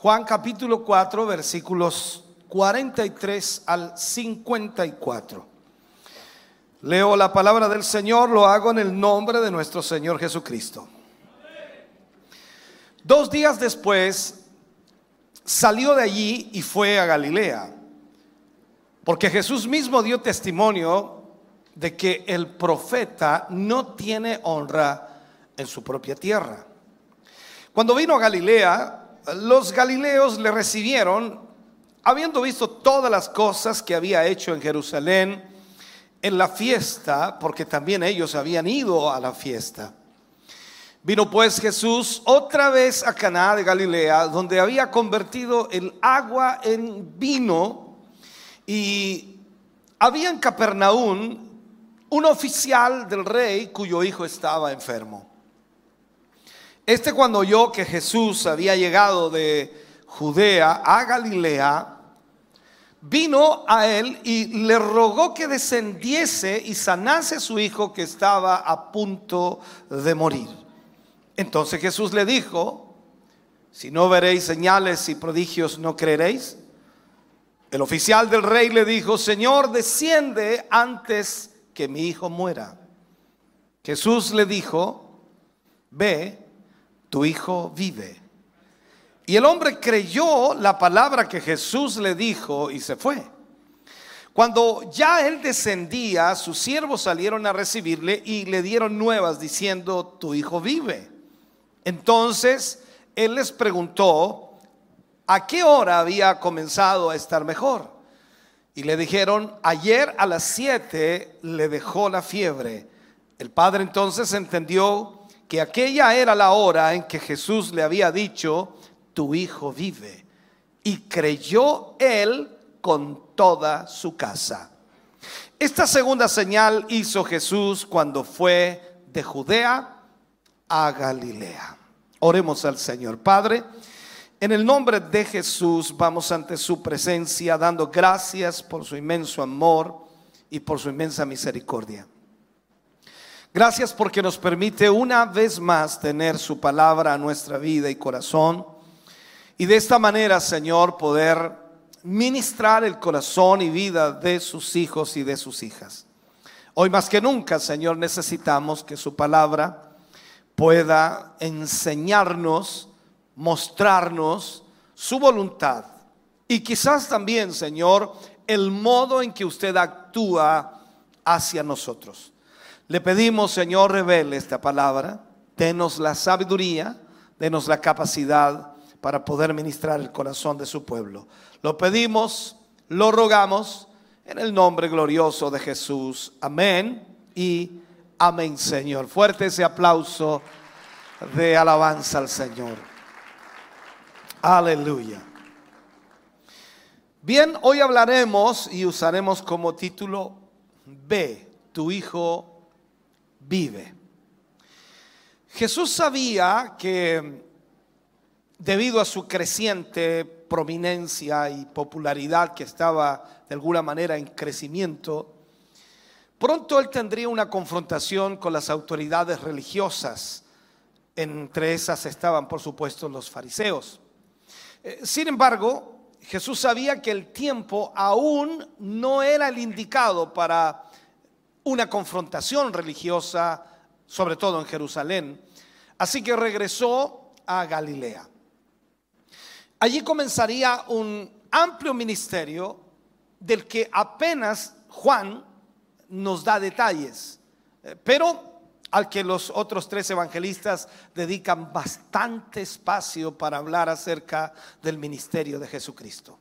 Juan capítulo 4 versículos 43 al 54. Leo la palabra del Señor, lo hago en el nombre de nuestro Señor Jesucristo. Dos días después salió de allí y fue a Galilea, porque Jesús mismo dio testimonio de que el profeta no tiene honra en su propia tierra. Cuando vino a Galilea, los galileos le recibieron, habiendo visto todas las cosas que había hecho en Jerusalén en la fiesta, porque también ellos habían ido a la fiesta. Vino pues Jesús otra vez a Caná de Galilea, donde había convertido el agua en vino, y había en Capernaum un oficial del rey cuyo hijo estaba enfermo. Este cuando oyó que Jesús había llegado de Judea a Galilea, vino a él y le rogó que descendiese y sanase su hijo que estaba a punto de morir. Entonces Jesús le dijo, si no veréis señales y prodigios, ¿no creeréis? El oficial del rey le dijo, Señor, desciende antes que mi hijo muera. Jesús le dijo, ve tu hijo vive. Y el hombre creyó la palabra que Jesús le dijo y se fue. Cuando ya él descendía, sus siervos salieron a recibirle y le dieron nuevas diciendo, tu hijo vive. Entonces él les preguntó a qué hora había comenzado a estar mejor. Y le dijeron, ayer a las siete le dejó la fiebre. El padre entonces entendió que aquella era la hora en que Jesús le había dicho, tu hijo vive. Y creyó él con toda su casa. Esta segunda señal hizo Jesús cuando fue de Judea a Galilea. Oremos al Señor. Padre, en el nombre de Jesús vamos ante su presencia dando gracias por su inmenso amor y por su inmensa misericordia. Gracias porque nos permite una vez más tener su palabra a nuestra vida y corazón. Y de esta manera, Señor, poder ministrar el corazón y vida de sus hijos y de sus hijas. Hoy más que nunca, Señor, necesitamos que su palabra pueda enseñarnos, mostrarnos su voluntad. Y quizás también, Señor, el modo en que usted actúa hacia nosotros. Le pedimos, Señor, revele esta palabra, denos la sabiduría, denos la capacidad para poder ministrar el corazón de su pueblo. Lo pedimos, lo rogamos en el nombre glorioso de Jesús. Amén y amén, Señor. Fuerte ese aplauso de alabanza al Señor. Aleluya. Bien, hoy hablaremos y usaremos como título B, tu hijo vive. Jesús sabía que debido a su creciente prominencia y popularidad que estaba de alguna manera en crecimiento, pronto él tendría una confrontación con las autoridades religiosas. Entre esas estaban, por supuesto, los fariseos. Eh, sin embargo, Jesús sabía que el tiempo aún no era el indicado para una confrontación religiosa, sobre todo en Jerusalén. Así que regresó a Galilea. Allí comenzaría un amplio ministerio del que apenas Juan nos da detalles, eh, pero al que los otros tres evangelistas dedican bastante espacio para hablar acerca del ministerio de Jesucristo.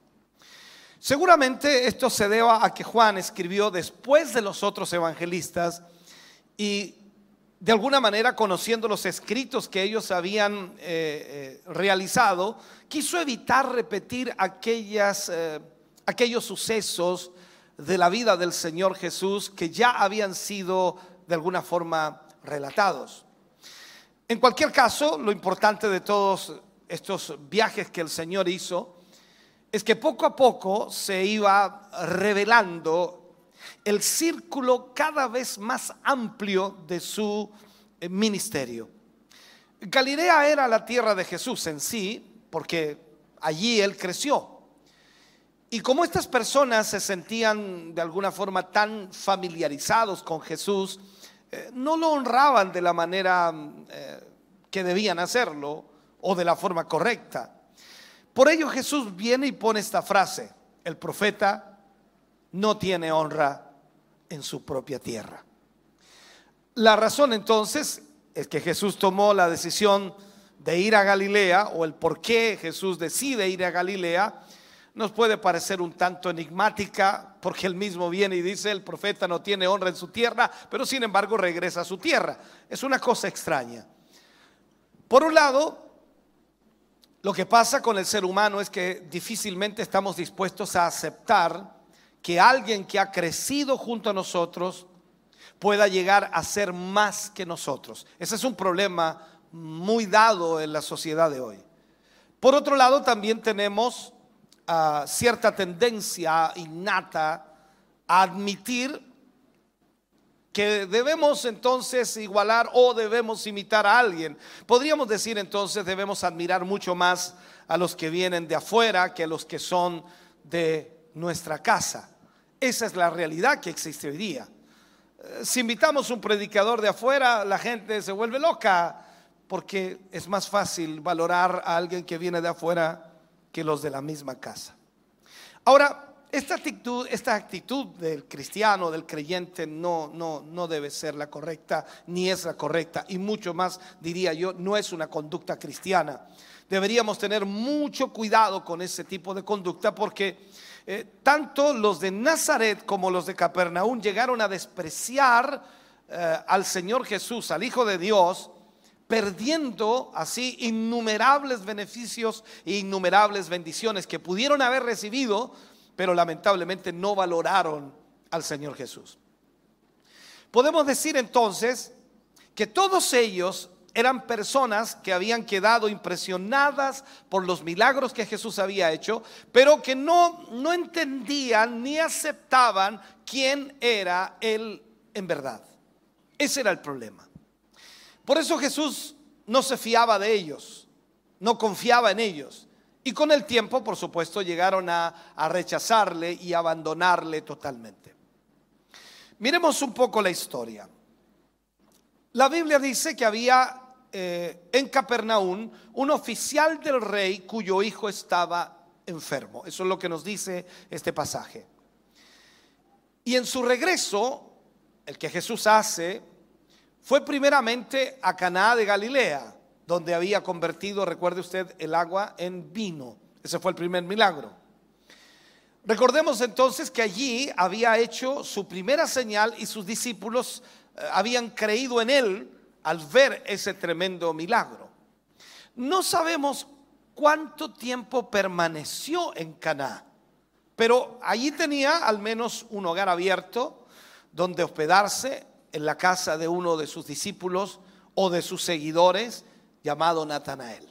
Seguramente esto se deba a que Juan escribió después de los otros evangelistas y de alguna manera conociendo los escritos que ellos habían eh, eh, realizado, quiso evitar repetir aquellas, eh, aquellos sucesos de la vida del Señor Jesús que ya habían sido de alguna forma relatados. En cualquier caso, lo importante de todos estos viajes que el Señor hizo es que poco a poco se iba revelando el círculo cada vez más amplio de su eh, ministerio. Galilea era la tierra de Jesús en sí, porque allí él creció. Y como estas personas se sentían de alguna forma tan familiarizados con Jesús, eh, no lo honraban de la manera eh, que debían hacerlo o de la forma correcta. Por ello Jesús viene y pone esta frase, el profeta no tiene honra en su propia tierra. La razón entonces es que Jesús tomó la decisión de ir a Galilea o el por qué Jesús decide ir a Galilea nos puede parecer un tanto enigmática porque él mismo viene y dice el profeta no tiene honra en su tierra, pero sin embargo regresa a su tierra. Es una cosa extraña. Por un lado, lo que pasa con el ser humano es que difícilmente estamos dispuestos a aceptar que alguien que ha crecido junto a nosotros pueda llegar a ser más que nosotros. Ese es un problema muy dado en la sociedad de hoy. Por otro lado, también tenemos cierta tendencia innata a admitir que debemos entonces igualar o debemos imitar a alguien. Podríamos decir entonces debemos admirar mucho más a los que vienen de afuera que a los que son de nuestra casa. Esa es la realidad que existe hoy día. Eh, si invitamos un predicador de afuera, la gente se vuelve loca porque es más fácil valorar a alguien que viene de afuera que los de la misma casa. Ahora, esta actitud, esta actitud del cristiano, del creyente, no, no, no debe ser la correcta, ni es la correcta, y mucho más, diría yo, no es una conducta cristiana. Deberíamos tener mucho cuidado con ese tipo de conducta porque eh, tanto los de Nazaret como los de Capernaum llegaron a despreciar eh, al Señor Jesús, al Hijo de Dios, perdiendo así innumerables beneficios e innumerables bendiciones que pudieron haber recibido, pero lamentablemente no valoraron al Señor Jesús. Podemos decir entonces que todos ellos eran personas que habían quedado impresionadas por los milagros que Jesús había hecho, pero que no, no entendían ni aceptaban quién era Él en verdad. Ese era el problema. Por eso Jesús no se fiaba de ellos, no confiaba en ellos. Y con el tiempo, por supuesto, llegaron a, rechazarle y abandonarle totalmente. Miremos un poco la historia. La Biblia dice que había eh, en Capernaum un oficial del rey cuyo hijo estaba enfermo. Eso es lo que nos dice este pasaje. Y en su regreso, el que Jesús hace, fue primeramente a Caná de Galilea, donde había convertido, recuerde usted, el agua en vino. Ese fue el primer milagro. Recordemos entonces que allí había hecho su primera señal y sus discípulos eh, habían creído en él al ver ese tremendo milagro. No sabemos cuánto tiempo permaneció en Caná, pero allí tenía al menos un hogar abierto donde hospedarse en la casa de uno de sus discípulos o de sus seguidores llamado Natanael.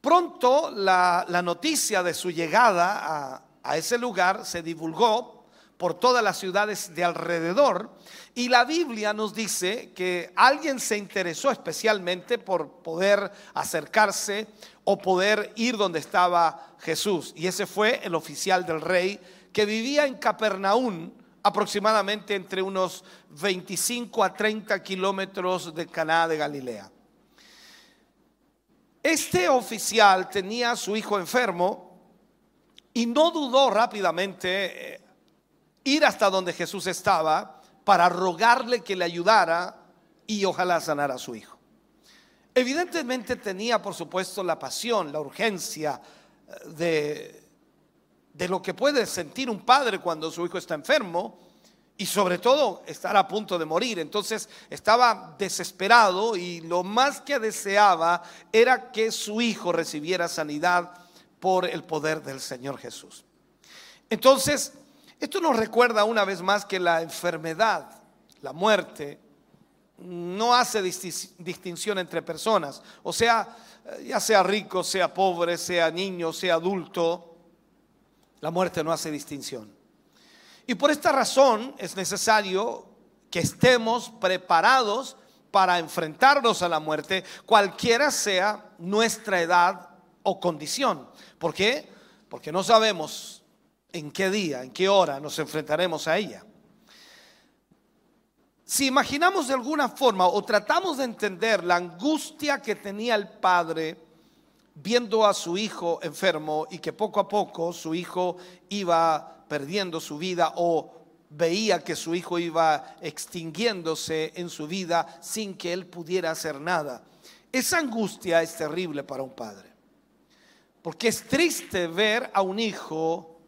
Pronto la, noticia de su llegada a, a ese lugar se divulgó por todas las ciudades de alrededor y la Biblia nos dice que alguien se interesó especialmente por poder acercarse o poder ir donde estaba Jesús y ese fue el oficial del rey que vivía en Capernaum aproximadamente entre unos 25 a 30 kilómetros de Caná de Galilea. Este oficial tenía a su hijo enfermo y no dudó rápidamente eh, ir hasta donde Jesús estaba para rogarle que le ayudara y ojalá sanara a su hijo. Evidentemente tenía, por supuesto, la pasión, la urgencia eh, de de lo que puede sentir un padre cuando su hijo está enfermo y sobre todo estar a punto de morir. Entonces estaba desesperado y lo más que deseaba era que su hijo recibiera sanidad por el poder del Señor Jesús. Entonces, esto nos recuerda una vez más que la enfermedad, la muerte, no hace distinción entre personas. O sea, ya sea rico, sea pobre, sea niño, sea adulto, la muerte no hace distinción. Y por esta razón es necesario que estemos preparados para enfrentarnos a la muerte, cualquiera sea nuestra edad o condición. ¿Por qué? Porque no sabemos en qué día, en qué hora nos enfrentaremos a ella. Si imaginamos de alguna forma o tratamos de entender la angustia que tenía el padre viendo a su hijo enfermo y que poco a poco su hijo iba perdiendo su vida o veía que su hijo iba extinguiéndose en su vida sin que él pudiera hacer nada. Esa angustia es terrible para un padre. Porque es triste ver a un hijo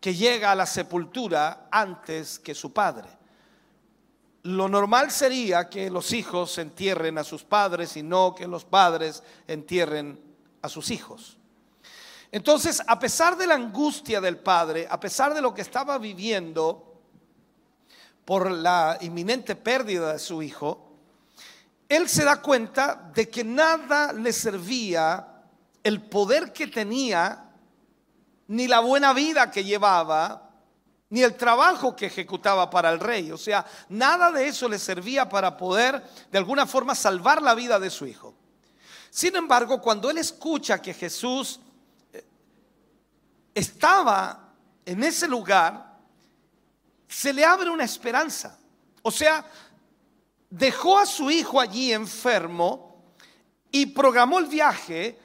que llega a la sepultura antes que su padre. Lo normal sería que los hijos entierren a sus padres y no que los padres entierren a sus hijos. Entonces, a pesar de la angustia del padre, a pesar de lo que estaba viviendo por la inminente pérdida de su hijo, él se da cuenta de que nada le servía el poder que tenía, ni la buena vida que llevaba, ni el trabajo que ejecutaba para el rey. O sea, nada de eso le servía para poder de alguna forma salvar la vida de su hijo. Sin embargo, cuando él escucha que Jesús estaba en ese lugar, se le abre una esperanza. O sea, dejó a su hijo allí enfermo y programó el viaje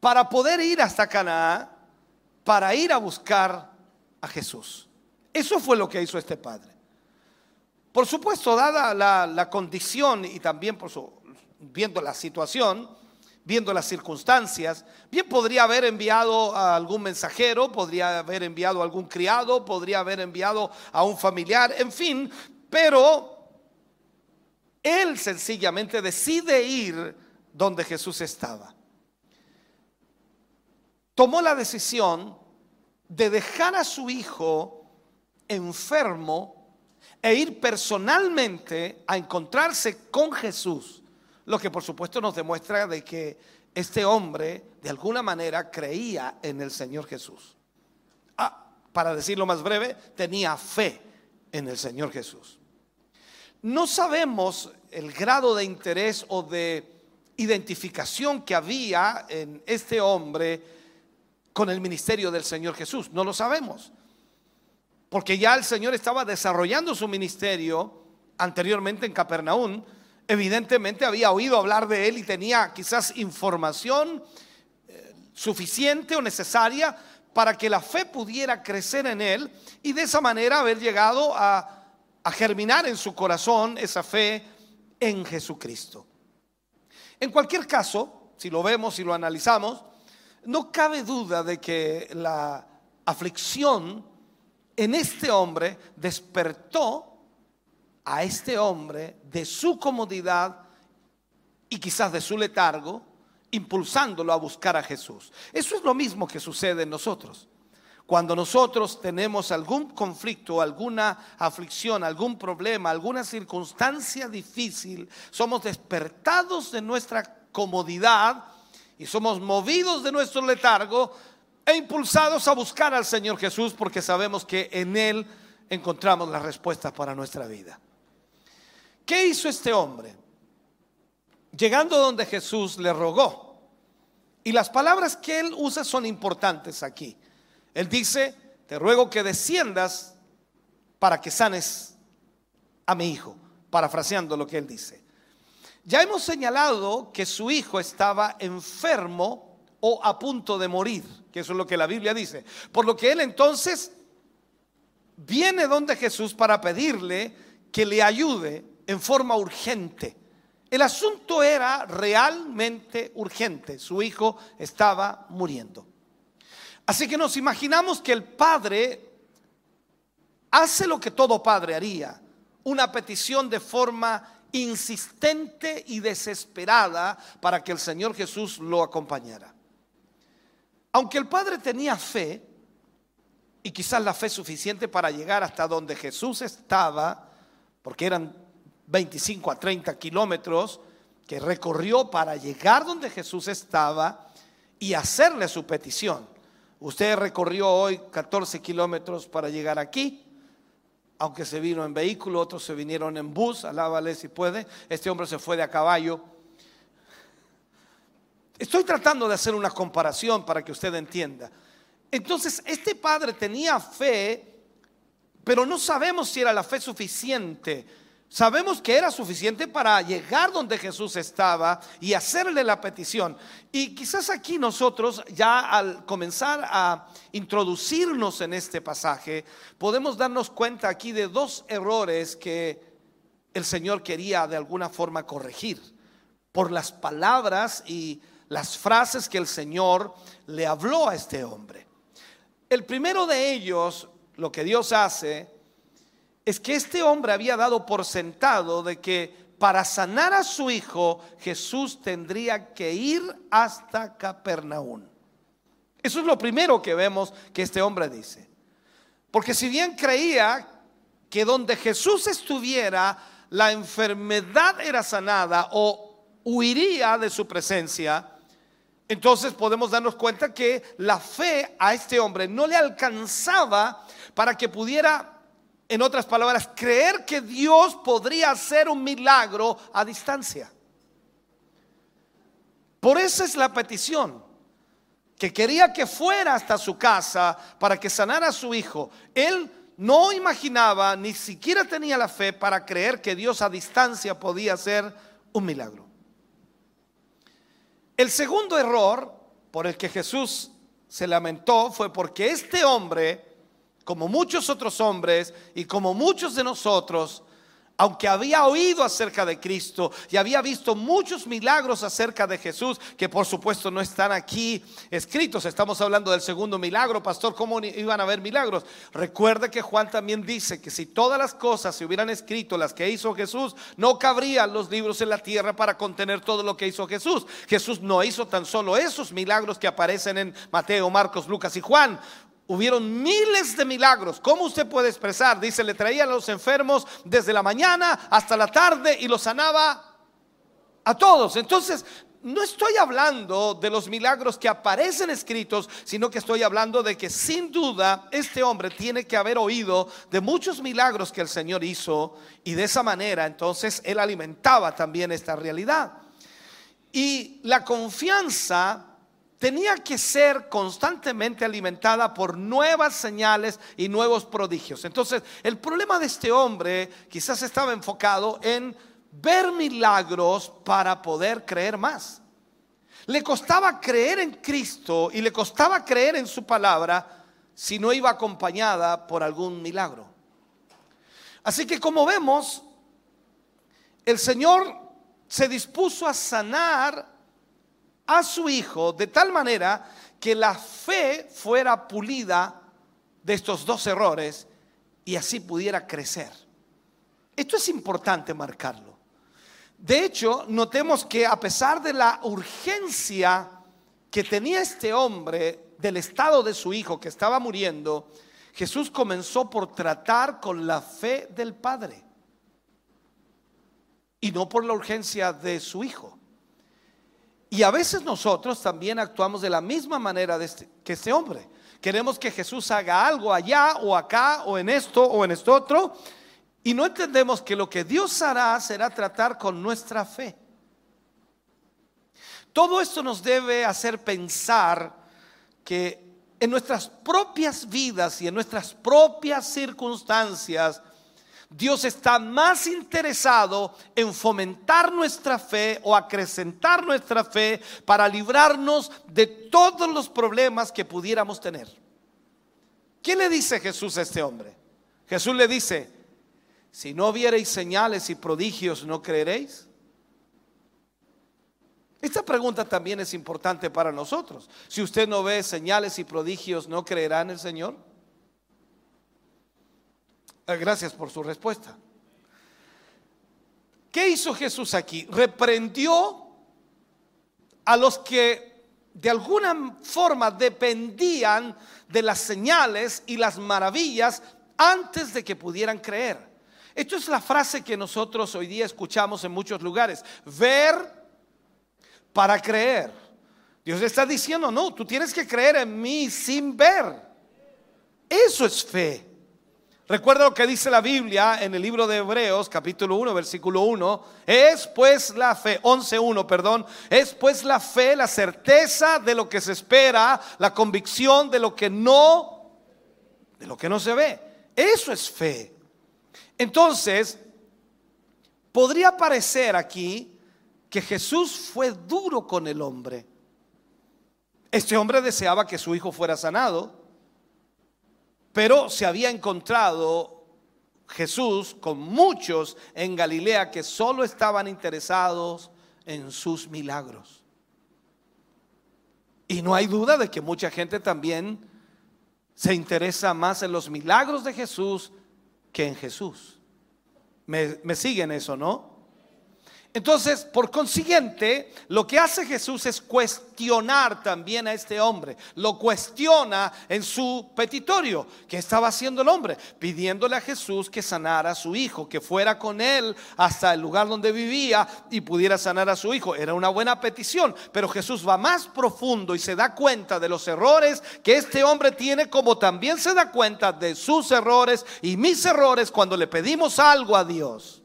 para poder ir hasta Canaán, para ir a buscar a Jesús. Eso fue lo que hizo este padre. Por supuesto, dada la, condición y también por viendo la situación, viendo las circunstancias, bien podría haber enviado a algún mensajero, podría haber enviado a algún criado, podría haber enviado a un familiar, en fin, pero él sencillamente decide ir donde Jesús estaba. Tomó la decisión de dejar a su hijo enfermo e ir personalmente a encontrarse con Jesús, lo que por supuesto nos demuestra de que este hombre de alguna manera creía en el Señor Jesús. Ah, para decirlo más breve, tenía fe en el Señor Jesús. No sabemos el grado de interés o de identificación que había en este hombre con el ministerio del Señor Jesús? No lo sabemos. Porque ya el Señor estaba desarrollando su ministerio anteriormente en Capernaum. Evidentemente había oído hablar de él y tenía quizás información eh, suficiente o necesaria para que la fe pudiera crecer en él y de esa manera haber llegado a, a germinar en su corazón esa fe en Jesucristo. En cualquier caso, si lo vemos y lo analizamos, no cabe duda de que la aflicción en este hombre despertó a este hombre de su comodidad y quizás de su letargo, impulsándolo a buscar a Jesús. Eso es lo mismo que sucede en nosotros. Cuando nosotros tenemos algún conflicto, alguna aflicción, algún problema, alguna circunstancia difícil, somos despertados de nuestra comodidad y somos movidos de nuestro letargo e impulsados a buscar al Señor Jesús porque sabemos que en Él encontramos la respuesta para nuestra vida. ¿Qué hizo este hombre? Llegando donde Jesús le rogó. Y las palabras que él usa son importantes aquí. Él dice, te ruego que desciendas para que sanes a mi hijo, parafraseando lo que él dice. Ya hemos señalado que su hijo estaba enfermo o a punto de morir, que eso es lo que la Biblia dice. Por lo que él entonces viene donde Jesús para pedirle que le ayude en forma urgente. El asunto era realmente urgente. Su hijo estaba muriendo. Así que nos imaginamos que el padre hace lo que todo padre haría, una petición de forma insistente y desesperada para que el Señor Jesús lo acompañara. Aunque el padre tenía fe, y quizás la fe suficiente para llegar hasta donde Jesús estaba, porque eran 25 a 30 kilómetros que recorrió para llegar donde Jesús estaba y hacerle su petición. Usted recorrió hoy 14 kilómetros para llegar aquí, aunque se vino en vehículo, otros se vinieron en bus, alábale si puede. Este hombre se fue de a caballo. Estoy tratando de hacer una comparación para que usted entienda. Entonces, este padre tenía fe, pero no sabemos si era la fe suficiente Sabemos que era suficiente para llegar donde Jesús estaba y hacerle la petición. Y quizás aquí nosotros, ya al comenzar a introducirnos en este pasaje, podemos darnos cuenta aquí de dos errores que el Señor quería de alguna forma corregir por las palabras y las frases que el Señor le habló a este hombre. El primero de ellos, lo que Dios hace, es que este hombre había dado por sentado de que para sanar a su hijo Jesús tendría que ir hasta Capernaum. Eso es lo primero que vemos que este hombre dice. Porque si bien creía que donde Jesús estuviera, la enfermedad era sanada o huiría de su presencia, entonces podemos darnos cuenta que la fe a este hombre no le alcanzaba para que pudiera en otras palabras, creer que Dios podría hacer un milagro a distancia. Por eso es la petición, que quería que fuera hasta su casa para que sanara a su hijo. Él no imaginaba, ni siquiera tenía la fe para creer que Dios a distancia podía hacer un milagro. El segundo error por el que Jesús se lamentó fue porque este hombre como muchos otros hombres y como muchos de nosotros, aunque había oído acerca de Cristo y había visto muchos milagros acerca de Jesús, que por supuesto no están aquí escritos, estamos hablando del segundo milagro, pastor, ¿cómo iban a haber milagros? Recuerde que Juan también dice que si todas las cosas se hubieran escrito, las que hizo Jesús, no cabrían los libros en la tierra para contener todo lo que hizo Jesús. Jesús no hizo tan solo esos milagros que aparecen en Mateo, Marcos, Lucas y Juan hubieron miles de milagros. ¿Cómo usted puede expresar? Dice, le traía a los enfermos desde la mañana hasta la tarde y los sanaba a todos. Entonces, no estoy hablando de los milagros que aparecen escritos, sino que estoy hablando de que sin duda este hombre tiene que haber oído de muchos milagros que el Señor hizo y de esa manera entonces él alimentaba también esta realidad. Y la confianza tenía que ser constantemente alimentada por nuevas señales y nuevos prodigios. Entonces, el problema de este hombre quizás estaba enfocado en ver milagros para poder creer más. Le costaba creer en Cristo y le costaba creer en su palabra si no iba acompañada por algún milagro. Así que como vemos, el Señor se dispuso a sanar a su hijo de tal manera que la fe fuera pulida de estos dos errores y así pudiera crecer. Esto es importante marcarlo. De hecho, notemos que a pesar de la urgencia que tenía este hombre del estado de su hijo que estaba muriendo, Jesús comenzó por tratar con la fe del Padre y no por la urgencia de su hijo. Y a veces nosotros también actuamos de la misma manera este, que este hombre. Queremos que Jesús haga algo allá o acá o en esto o en esto otro. Y no entendemos que lo que Dios hará será tratar con nuestra fe. Todo esto nos debe hacer pensar que en nuestras propias vidas y en nuestras propias circunstancias Dios está más interesado en fomentar nuestra fe o acrecentar nuestra fe para librarnos de todos los problemas que pudiéramos tener. ¿Qué le dice Jesús a este hombre? Jesús le dice, si no viereis señales y prodigios, ¿no creeréis? Esta pregunta también es importante para nosotros. Si usted no ve señales y prodigios, ¿no creerá en el Señor? Eh, gracias por su respuesta. ¿Qué hizo Jesús aquí? Reprendió a los que de alguna forma dependían de las señales y las maravillas antes de que pudieran creer. Esto es la frase que nosotros hoy día escuchamos en muchos lugares. Ver para creer. Dios está diciendo, no, tú tienes que creer en mí sin ver. Eso es fe. Recuerda lo que dice la Biblia en el libro de Hebreos, capítulo 1, versículo 1. Es pues la fe, 11.1, perdón. Es pues la fe, la certeza de lo que se espera, la convicción de lo que no, de lo que no se ve. Eso es fe. Entonces, podría parecer aquí que Jesús fue duro con el hombre. Este hombre deseaba que su hijo fuera sanado. Pero se había encontrado Jesús con muchos en Galilea que solo estaban interesados en sus milagros. Y no hay duda de que mucha gente también se interesa más en los milagros de Jesús que en Jesús. ¿Me, me siguen eso, no? Entonces, por consiguiente, lo que hace Jesús es cuestionar también a este hombre. Lo cuestiona en su petitorio. ¿Qué estaba haciendo el hombre? Pidiéndole a Jesús que sanara a su hijo, que fuera con él hasta el lugar donde vivía y pudiera sanar a su hijo. Era una buena petición, pero Jesús va más profundo y se da cuenta de los errores que este hombre tiene, como también se da cuenta de sus errores y mis errores cuando le pedimos algo a Dios.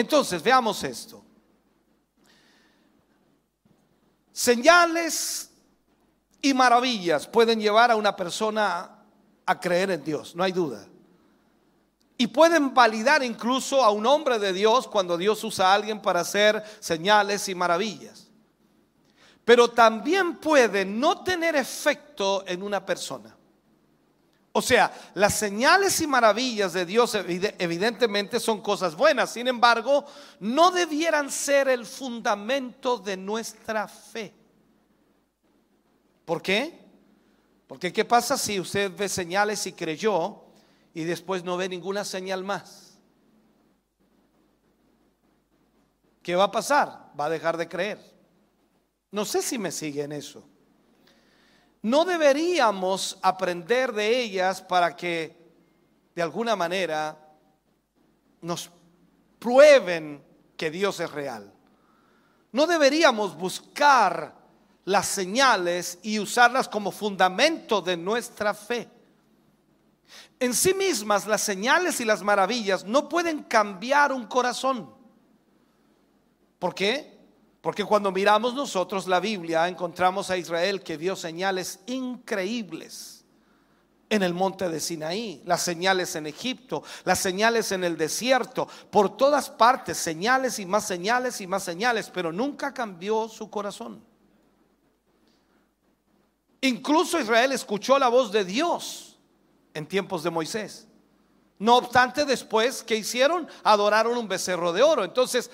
Entonces, veamos esto. Señales y maravillas pueden llevar a una persona a creer en Dios, no hay duda. Y pueden validar incluso a un hombre de Dios cuando Dios usa a alguien para hacer señales y maravillas. Pero también puede no tener efecto en una persona. O sea, las señales y maravillas de Dios evidentemente son cosas buenas, sin embargo, no debieran ser el fundamento de nuestra fe. ¿Por qué? Porque ¿qué pasa si usted ve señales y creyó y después no ve ninguna señal más? ¿Qué va a pasar? Va a dejar de creer. No sé si me sigue en eso no deberíamos aprender de ellas para que de alguna manera nos prueben que Dios es real. No deberíamos buscar las señales y usarlas como fundamento de nuestra fe. En sí mismas las señales y las maravillas no pueden cambiar un corazón. ¿Por qué? Porque cuando miramos nosotros la Biblia, encontramos a Israel que vio señales increíbles en el monte de Sinaí, las señales en Egipto, las señales en el desierto, por todas partes, señales y más señales y más señales, pero nunca cambió su corazón. Incluso Israel escuchó la voz de Dios en tiempos de Moisés. No obstante, después, que hicieron? Adoraron un becerro de oro. Entonces,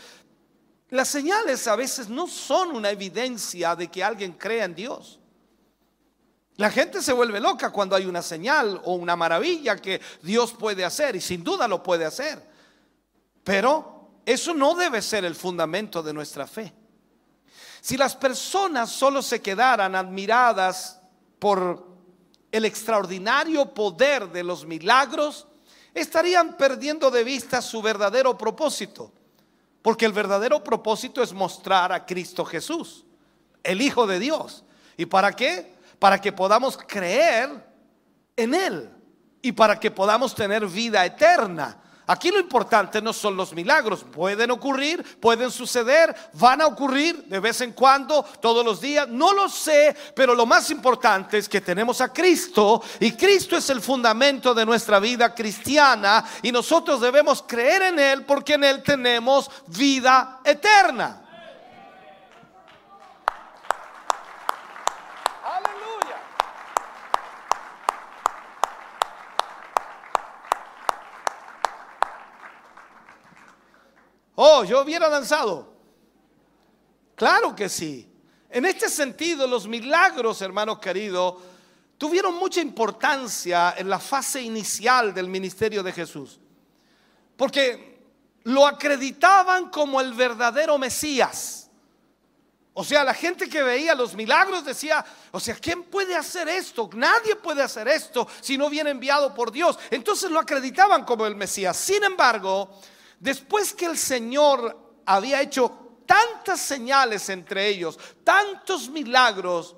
las señales a veces no son una evidencia de que alguien crea en Dios. La gente se vuelve loca cuando hay una señal o una maravilla que Dios puede hacer y sin duda lo puede hacer. Pero eso no debe ser el fundamento de nuestra fe. Si las personas solo se quedaran admiradas por el extraordinario poder de los milagros, estarían perdiendo de vista su verdadero propósito. Porque el verdadero propósito es mostrar a Cristo Jesús, el Hijo de Dios. ¿Y para qué? Para que podamos creer en Él y para que podamos tener vida eterna. Aquí lo importante no son los milagros, pueden ocurrir, pueden suceder, van a ocurrir de vez en cuando, todos los días, no lo sé, pero lo más importante es que tenemos a Cristo y Cristo es el fundamento de nuestra vida cristiana y nosotros debemos creer en Él porque en Él tenemos vida eterna. Oh, yo hubiera danzado. Claro que sí. En este sentido, los milagros, hermanos queridos, tuvieron mucha importancia en la fase inicial del ministerio de Jesús. Porque lo acreditaban como el verdadero Mesías. O sea, la gente que veía los milagros decía, o sea, ¿quién puede hacer esto? Nadie puede hacer esto si no viene enviado por Dios. Entonces lo acreditaban como el Mesías. Sin embargo, después que el Señor había hecho tantas señales entre ellos, tantos milagros,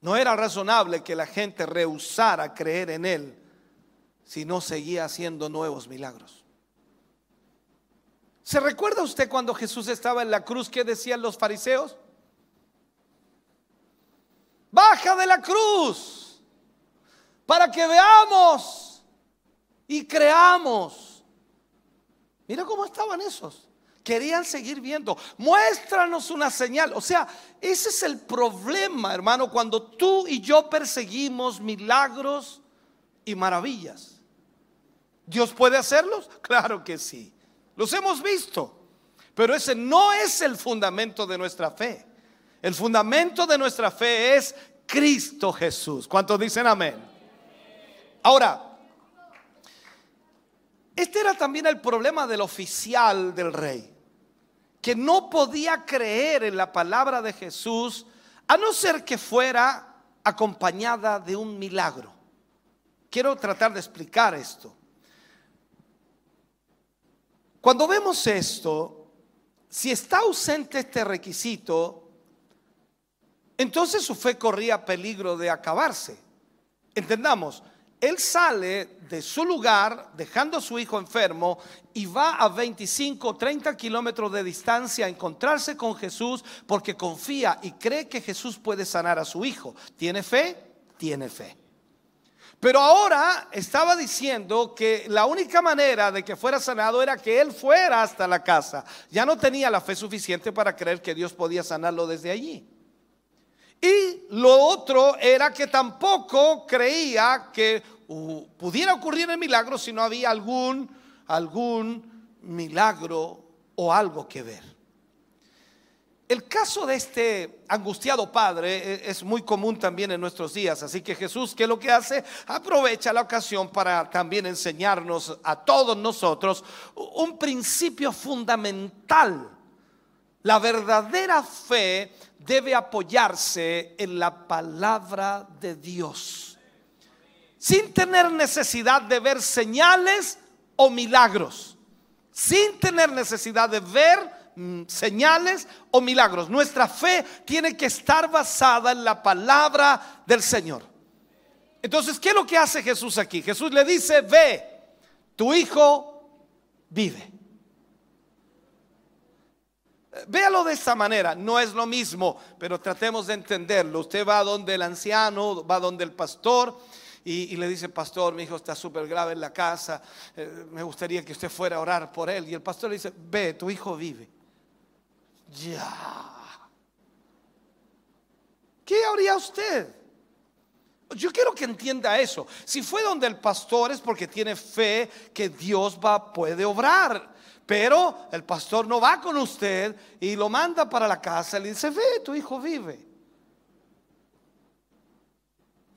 no era razonable que la gente rehusara creer en Él si no seguía haciendo nuevos milagros. ¿Se recuerda usted cuando Jesús estaba en la cruz que decían los fariseos? Baja de la cruz para que veamos y creamos. Mira cómo estaban esos. Querían seguir viendo. Muéstranos una señal. O sea, ese es el problema, hermano, cuando tú y yo perseguimos milagros y maravillas. ¿Dios puede hacerlos? Claro que sí. Los hemos visto. Pero ese no es el fundamento de nuestra fe. El fundamento de nuestra fe es Cristo Jesús. ¿Cuántos dicen amén? Ahora, este era también el problema del oficial del rey, que no podía creer en la palabra de Jesús a no ser que fuera acompañada de un milagro. Quiero tratar de explicar esto. Cuando vemos esto, si está ausente este requisito, entonces su fe corría peligro de acabarse. Entendamos, él sale de su lugar dejando a su hijo enfermo y va a 25 30 kilómetros de distancia a encontrarse con Jesús porque confía y cree que Jesús puede sanar a su hijo. ¿Tiene fe? Tiene fe. Pero ahora estaba diciendo que la única manera de que fuera sanado era que él fuera hasta la casa. Ya no tenía la fe suficiente para creer que Dios podía sanarlo desde allí. Y lo otro era que tampoco creía que pudiera ocurrir el milagro si no había algún, algún milagro o algo que ver. El caso de este angustiado padre e, es muy común también en nuestros días, así que Jesús, ¿qué es lo que hace? Aprovecha la ocasión para también enseñarnos a todos nosotros un principio fundamental. La verdadera fe debe apoyarse en la palabra de Dios, sin tener necesidad de ver señales o milagros, sin tener necesidad de ver Mm, señales o milagros. Nuestra fe tiene que estar basada en la palabra del Señor. Entonces, ¿qué es lo que hace Jesús aquí? Jesús le dice, ve, tu hijo vive. Véalo de esta manera, no es lo mismo, pero tratemos de entenderlo. Usted va donde el anciano, va donde el pastor y, le dice, pastor, mi hijo está súper grave en la casa, eh, me gustaría que usted fuera a orar por él. Y el pastor le dice, ve, tu hijo vive. Ya. ¿Qué haría usted? Yo quiero que entienda eso. Si fue donde el pastor es porque tiene fe que Dios va puede obrar. Pero el pastor no va con usted y lo manda para la casa le dice, "Ve, tu hijo vive."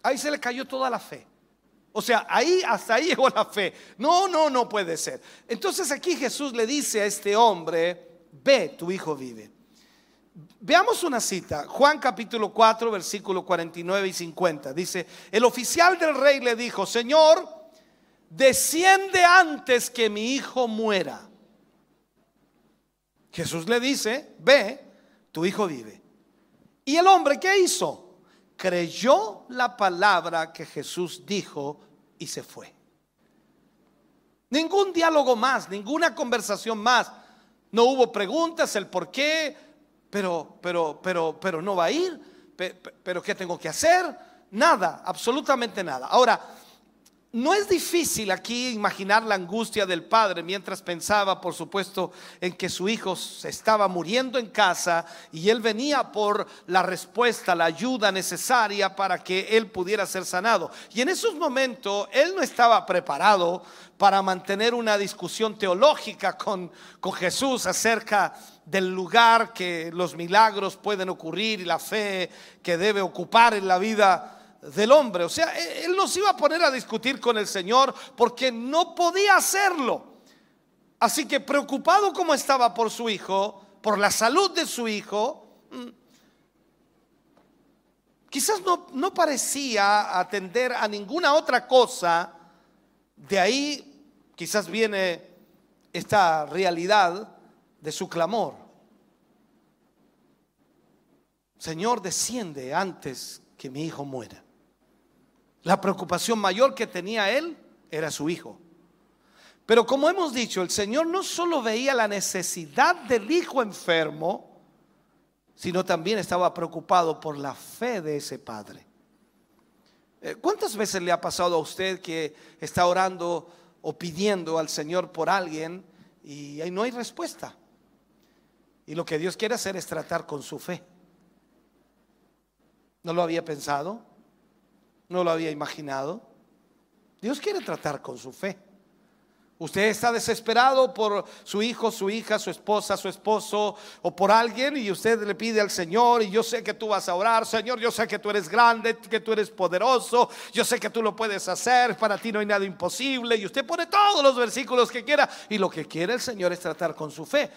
Ahí se le cayó toda la fe. O sea, ahí hasta ahí llegó la fe. No, no, no puede ser. Entonces aquí Jesús le dice a este hombre, ve, tu hijo vive. Veamos una cita, Juan capítulo 4, versículo 49 y 50. Dice, el oficial del rey le dijo, Señor, desciende antes que mi hijo muera. Jesús le dice, ve, tu hijo vive. ¿Y el hombre qué hizo? Creyó la palabra que Jesús dijo y se fue. Ningún diálogo más, ninguna conversación más. No hubo preguntas, el por qué, pero, pero, pero, pero no va a ir, pero, ¿qué tengo que hacer? Nada, absolutamente nada. Ahora, no es difícil aquí imaginar la angustia del padre mientras pensaba, por supuesto, en que su hijo se estaba muriendo en casa y él venía por la respuesta, la ayuda necesaria para que él pudiera ser sanado. Y en esos momentos él no estaba preparado para mantener una discusión teológica con, con Jesús acerca del lugar que los milagros pueden ocurrir y la fe que debe ocupar en la vida del hombre. O sea, e-, él no se iba a poner a discutir con el Señor porque no podía hacerlo. Así que preocupado como estaba por su hijo, por la salud de su hijo, mm, quizás no, no parecía atender a ninguna otra cosa. De ahí quizás viene esta realidad de su clamor. Señor, desciende antes que mi hijo muera. La preocupación mayor que tenía él era su hijo. Pero como hemos dicho, el Señor no solo veía la necesidad del hijo enfermo, sino también estaba preocupado por la fe de ese padre. Eh, ¿Cuántas veces le ha pasado a usted que está orando o pidiendo al Señor por alguien y ahí no hay respuesta? Y lo que Dios quiere hacer es tratar con su fe. ¿No lo había pensado? No lo había imaginado. Dios quiere tratar con su fe. Usted está desesperado por su hijo, su hija, su esposa, su esposo o por alguien y usted le pide al Señor y yo sé que tú vas a orar, Señor, yo sé que tú eres grande, que tú eres poderoso, yo sé que tú lo puedes hacer, para ti no hay nada imposible y usted pone todos los versículos que quiera y lo que quiere el Señor es tratar con su fe.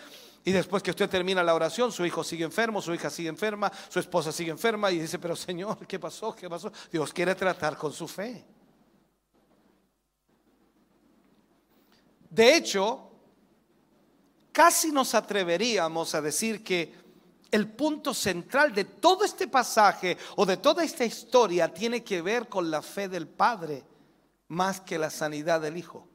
Y después que usted termina la oración, su hijo sigue enfermo, su hija sigue enferma, su esposa sigue enferma y dice, pero Señor, ¿qué pasó? ¿Qué pasó? Dios quiere tratar con su fe. De hecho, casi nos atreveríamos a decir que el punto central de todo este pasaje o de toda esta historia tiene que ver con la fe del Padre más que la sanidad del Hijo.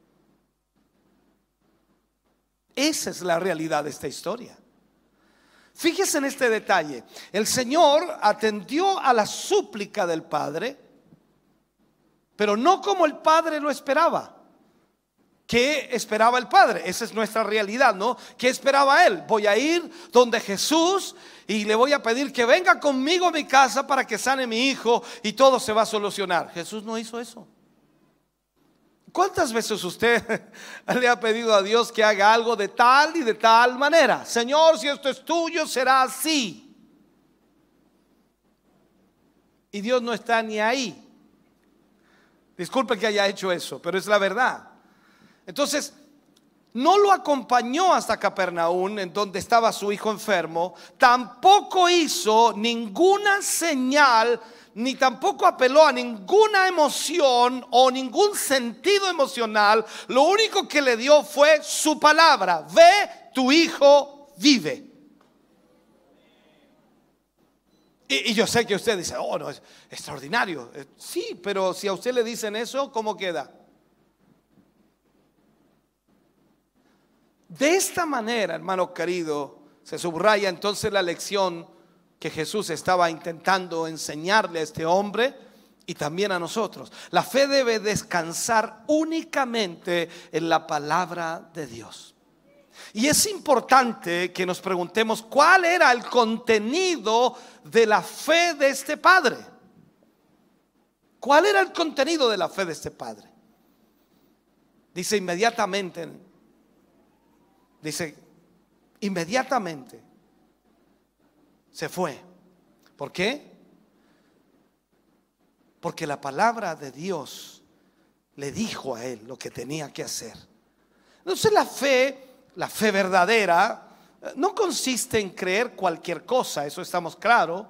Esa es la realidad de esta historia. Fíjese en este detalle. El Señor atendió a la súplica del Padre, pero no como el Padre lo esperaba. ¿Qué esperaba el Padre? Esa es nuestra realidad, ¿no? ¿Qué esperaba Él? Voy a ir donde Jesús y le voy a pedir que venga conmigo a mi casa para que sane mi hijo y todo se va a solucionar. Jesús no hizo eso. ¿Cuántas veces usted le ha pedido a Dios que haga algo de tal y de tal manera? Señor, si esto es tuyo, será así. Y Dios no está ni ahí. Disculpe que haya hecho eso, pero es la verdad. Entonces, no lo acompañó hasta Capernaum, en donde estaba su hijo enfermo. Tampoco hizo ninguna señal ni tampoco apeló a ninguna emoción o ningún sentido emocional. Lo único que le dio fue su palabra. Ve, tu hijo vive. Y, yo sé que usted dice, oh, no, es extraordinario. Eh, sí, pero si a usted le dicen eso, ¿cómo queda? De esta manera, hermano querido, se subraya entonces la lección que Jesús estaba intentando enseñarle a este hombre y también a nosotros. La fe debe descansar únicamente en la palabra de Dios. Y es importante que nos preguntemos cuál era el contenido de la fe de este padre. ¿Cuál era el contenido de la fe de este padre? Dice inmediatamente, dice inmediatamente se fue. ¿Por qué? Porque la palabra de Dios le dijo a él lo que tenía que hacer. Entonces la fe, la fe verdadera, no consiste en creer cualquier cosa, eso estamos claros.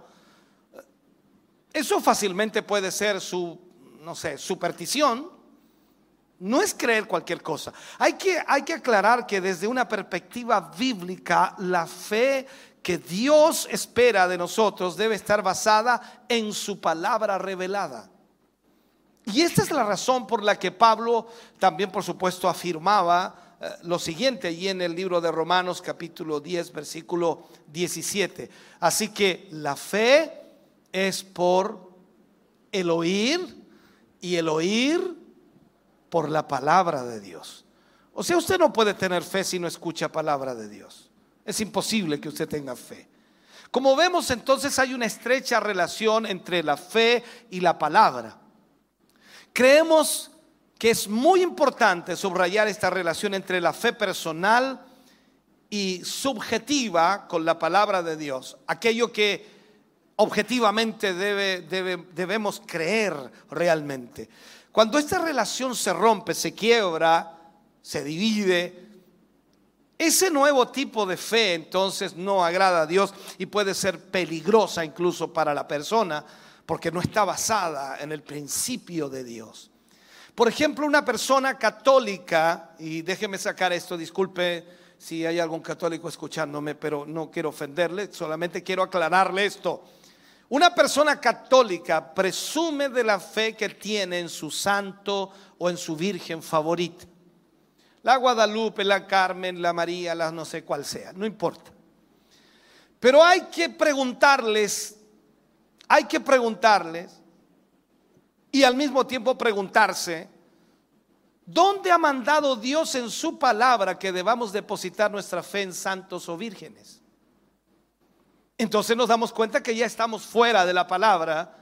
Eso fácilmente puede ser su, no sé, superstición. No es creer cualquier cosa. Hay que, hay que aclarar que desde una perspectiva bíblica, la fe que Dios espera de nosotros debe estar basada en su palabra revelada. Y esta es la razón por la que Pablo también, por supuesto, afirmaba eh, lo siguiente allí en el libro de Romanos capítulo 10, versículo 17. Así que la fe es por el oír y el oír por la palabra de Dios. O sea, usted no puede tener fe si no escucha palabra de Dios. Es imposible que usted tenga fe. Como vemos entonces hay una estrecha relación entre la fe y la palabra. Creemos que es muy importante subrayar esta relación entre la fe personal y subjetiva con la palabra de Dios, aquello que objetivamente debe, debemos creer realmente. Cuando esta relación se rompe, se quiebra, se divide, ese nuevo tipo de fe entonces no agrada a Dios y puede ser peligrosa incluso para la persona porque no está basada en el principio de Dios. Por ejemplo, una persona católica, y déjeme sacar esto, disculpe si hay algún católico escuchándome, pero no quiero ofenderle, solamente quiero aclararle esto. Una persona católica presume de la fe que tiene en su santo o en su virgen favorita. La Guadalupe, la Carmen, la María, la no sé cuál sea, no importa. Pero hay que preguntarles, hay que preguntarles y al mismo tiempo preguntarse, ¿dónde ha mandado Dios en su palabra que debamos depositar nuestra fe en santos o vírgenes? Entonces nos damos cuenta que ya estamos fuera de la palabra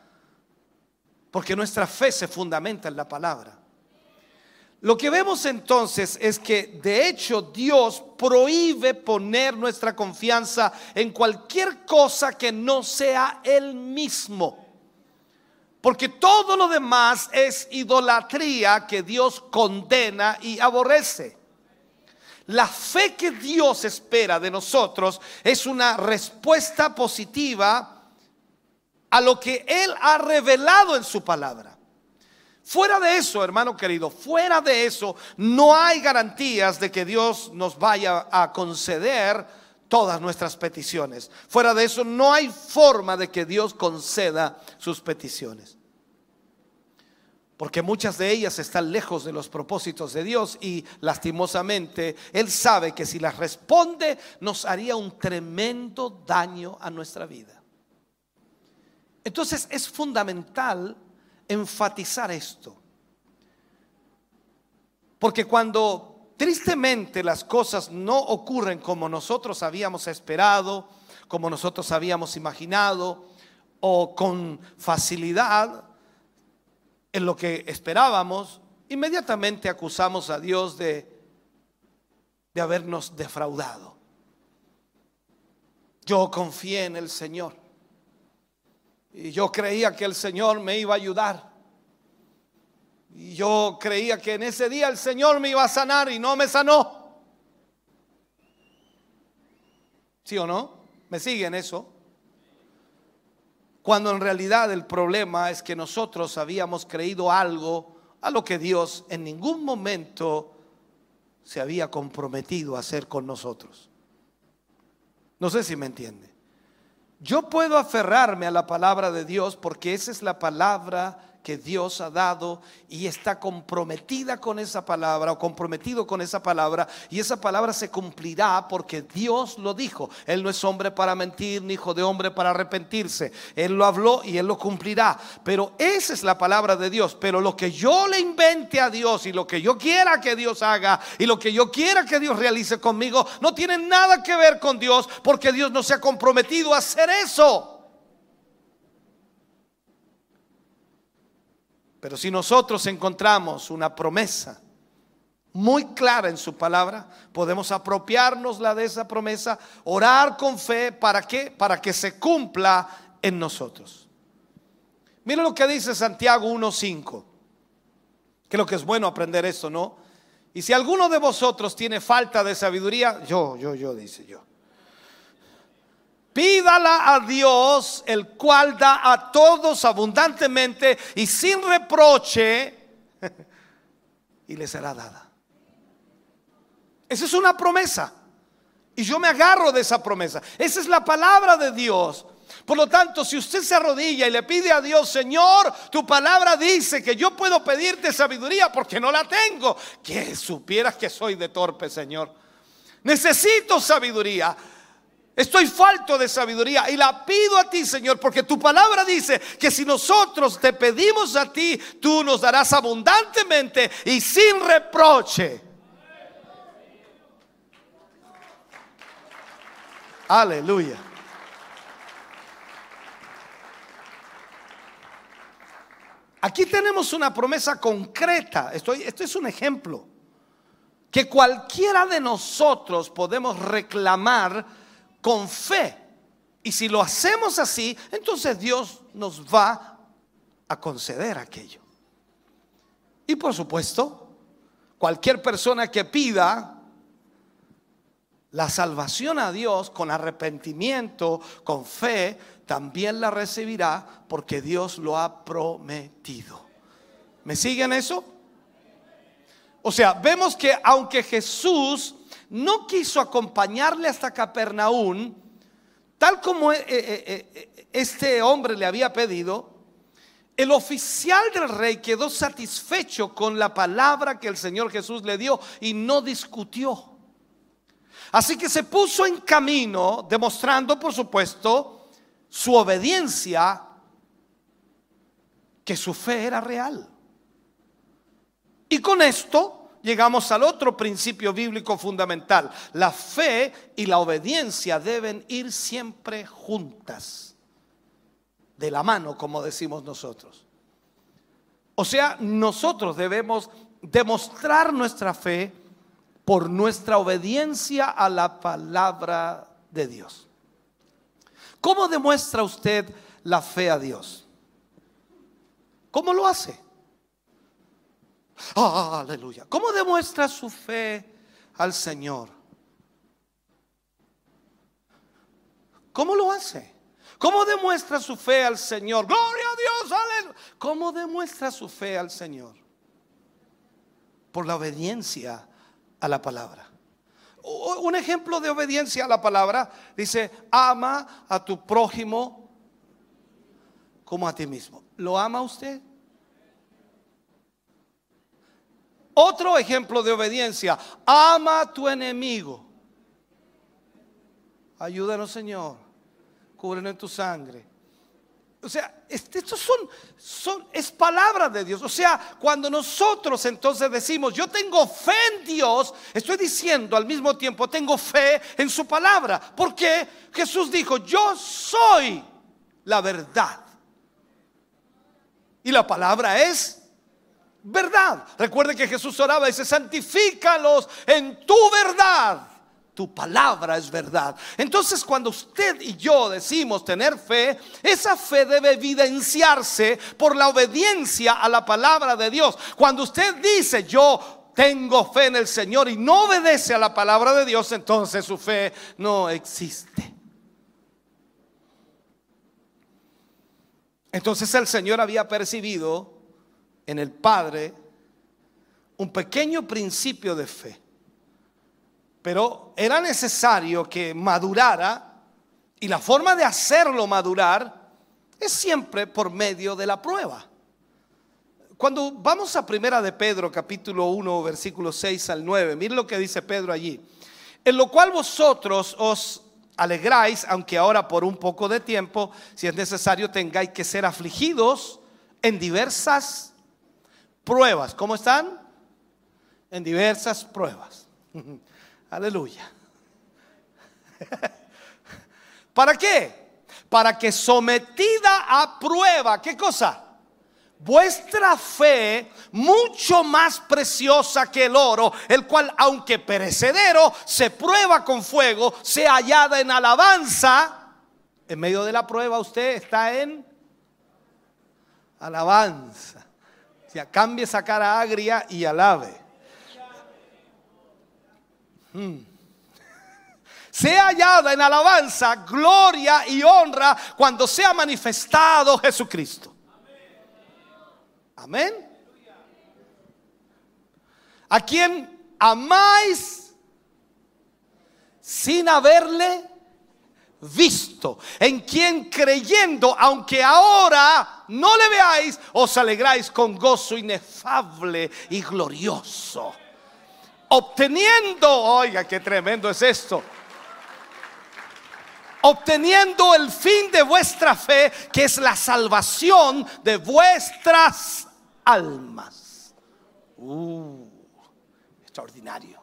porque nuestra fe se fundamenta en la palabra. Lo que vemos entonces es que de hecho Dios prohíbe poner nuestra confianza en cualquier cosa que no sea Él mismo. Porque todo lo demás es idolatría que Dios condena y aborrece. La fe que Dios espera de nosotros es una respuesta positiva a lo que Él ha revelado en su palabra. Fuera de eso, hermano querido, fuera de eso, no hay garantías de que Dios nos vaya a conceder todas nuestras peticiones. Fuera de eso, no hay forma de que Dios conceda sus peticiones. Porque muchas de ellas están lejos de los propósitos de Dios y lastimosamente Él sabe que si las responde nos haría un tremendo daño a nuestra vida. Entonces es fundamental enfatizar esto. Porque cuando tristemente las cosas no ocurren como nosotros habíamos esperado, como nosotros habíamos imaginado, o con facilidad en lo que esperábamos, inmediatamente acusamos a Dios de, de habernos defraudado. Yo confié en el Señor y yo creía que el Señor me iba a ayudar. Y yo creía que en ese día el Señor me iba a sanar y no me sanó. ¿Sí o no? ¿Me siguen eso? Cuando en realidad el problema es que nosotros habíamos creído algo a lo que Dios en ningún momento se había comprometido a hacer con nosotros. No sé si me entiende. Yo puedo aferrarme a la palabra de Dios porque esa es la palabra que Dios ha dado y está comprometida con esa palabra o comprometido con esa palabra y esa palabra se cumplirá porque Dios lo dijo. Él no es hombre para mentir ni hijo de hombre para arrepentirse. Él lo habló y él lo cumplirá. Pero esa es la palabra de Dios. Pero lo que yo le invente a Dios y lo que yo quiera que Dios haga y lo que yo quiera que Dios realice conmigo no tiene nada que ver con Dios porque Dios no se ha comprometido a hacer eso. Pero si nosotros encontramos una promesa muy clara en su palabra, podemos apropiarnos la de esa promesa, orar con fe, ¿para qué? Para que se cumpla en nosotros. Mira lo que dice Santiago 1.5. Creo que es bueno aprender esto, ¿no? Y si alguno de vosotros tiene falta de sabiduría, yo, yo, yo, dice yo. Pídala a Dios, el cual da a todos abundantemente y sin reproche, y le será dada. Esa es una promesa. Y yo me agarro de esa promesa. Esa es la palabra de Dios. Por lo tanto, si usted se arrodilla y le pide a Dios, Señor, tu palabra dice que yo puedo pedirte sabiduría porque no la tengo. Que supieras que soy de torpe, Señor. Necesito sabiduría. Estoy falto de sabiduría y la pido a ti, Señor, porque tu palabra dice que si nosotros te pedimos a ti, tú nos darás abundantemente y sin reproche. Aleluya. Aquí tenemos una promesa concreta. Esto, es un ejemplo. Que cualquiera de nosotros podemos reclamar con fe. Y si lo hacemos así, entonces Dios nos va a conceder aquello. Y por supuesto, cualquier persona que pida la salvación a Dios con arrepentimiento, con fe, también la recibirá porque Dios lo ha prometido. ¿Me siguen eso? O sea, vemos que aunque Jesús no quiso acompañarle hasta Capernaum, tal como eh, eh, eh, este hombre le había pedido, el oficial del rey quedó satisfecho con la palabra que el Señor Jesús le dio y no discutió. Así que se puso en camino, demostrando, por supuesto, su obediencia que su fe era real. Y con esto llegamos al otro principio bíblico fundamental. La fe y la obediencia deben ir siempre juntas, de la mano, como decimos nosotros. O sea, nosotros debemos demostrar nuestra fe por nuestra obediencia a la palabra de Dios. ¿Cómo demuestra usted la fe a Dios? ¿Cómo lo hace? Aleluya. ¿Cómo demuestra su fe al Señor? ¿Cómo lo hace? ¿Cómo demuestra su fe al Señor? Gloria a Dios, aleluya. ¿Cómo demuestra su fe al Señor? Por la obediencia a la palabra. Un ejemplo de obediencia a la palabra dice, ama a tu prójimo como a ti mismo. ¿Lo ama usted? Otro ejemplo de obediencia, ama a tu enemigo. Ayúdanos Señor, cúbrenos en tu sangre. O sea, estos son, es palabra de Dios. O sea, cuando nosotros entonces decimos, yo tengo fe en Dios, estoy diciendo al mismo tiempo, tengo fe en su palabra. Porque Jesús dijo, yo soy la verdad. Y la palabra es verdad. Recuerde que Jesús oraba y dice, santifícalos en tu verdad tu palabra es verdad. Entonces cuando usted y yo decimos tener fe, esa fe debe evidenciarse por la obediencia a la palabra de Dios. Cuando usted dice yo tengo fe en el Señor y no obedece a la palabra de Dios, entonces su fe no existe. Entonces el Señor había percibido en el Padre un pequeño principio de fe pero era necesario que madurara y la forma de hacerlo madurar es siempre por medio de la prueba. Cuando vamos a Primera de Pedro, capítulo 1, versículo 6 al 9, miren lo que dice Pedro allí. En lo cual vosotros os alegráis, aunque ahora por un poco de tiempo, si es necesario, tengáis que ser afligidos en diversas pruebas. ¿Cómo están? En diversas pruebas. Aleluya. ¿Para qué? Para que sometida a prueba, ¿qué cosa? Vuestra fe, mucho más preciosa que el oro, el cual, aunque perecedero, se prueba con fuego, sea hallada en alabanza. En medio de la prueba usted está en alabanza. Sea, cambie esa cara agria y alabe. Hmm. Sea hallada en alabanza, gloria y honra cuando sea manifestado Jesucristo. Amén. A quien amáis sin haberle visto, en quien creyendo, aunque ahora no le veáis, os alegráis con gozo inefable y glorioso obteniendo, oiga, qué tremendo es esto, obteniendo el fin de vuestra fe, que es la salvación de vuestras almas. Uh, extraordinario.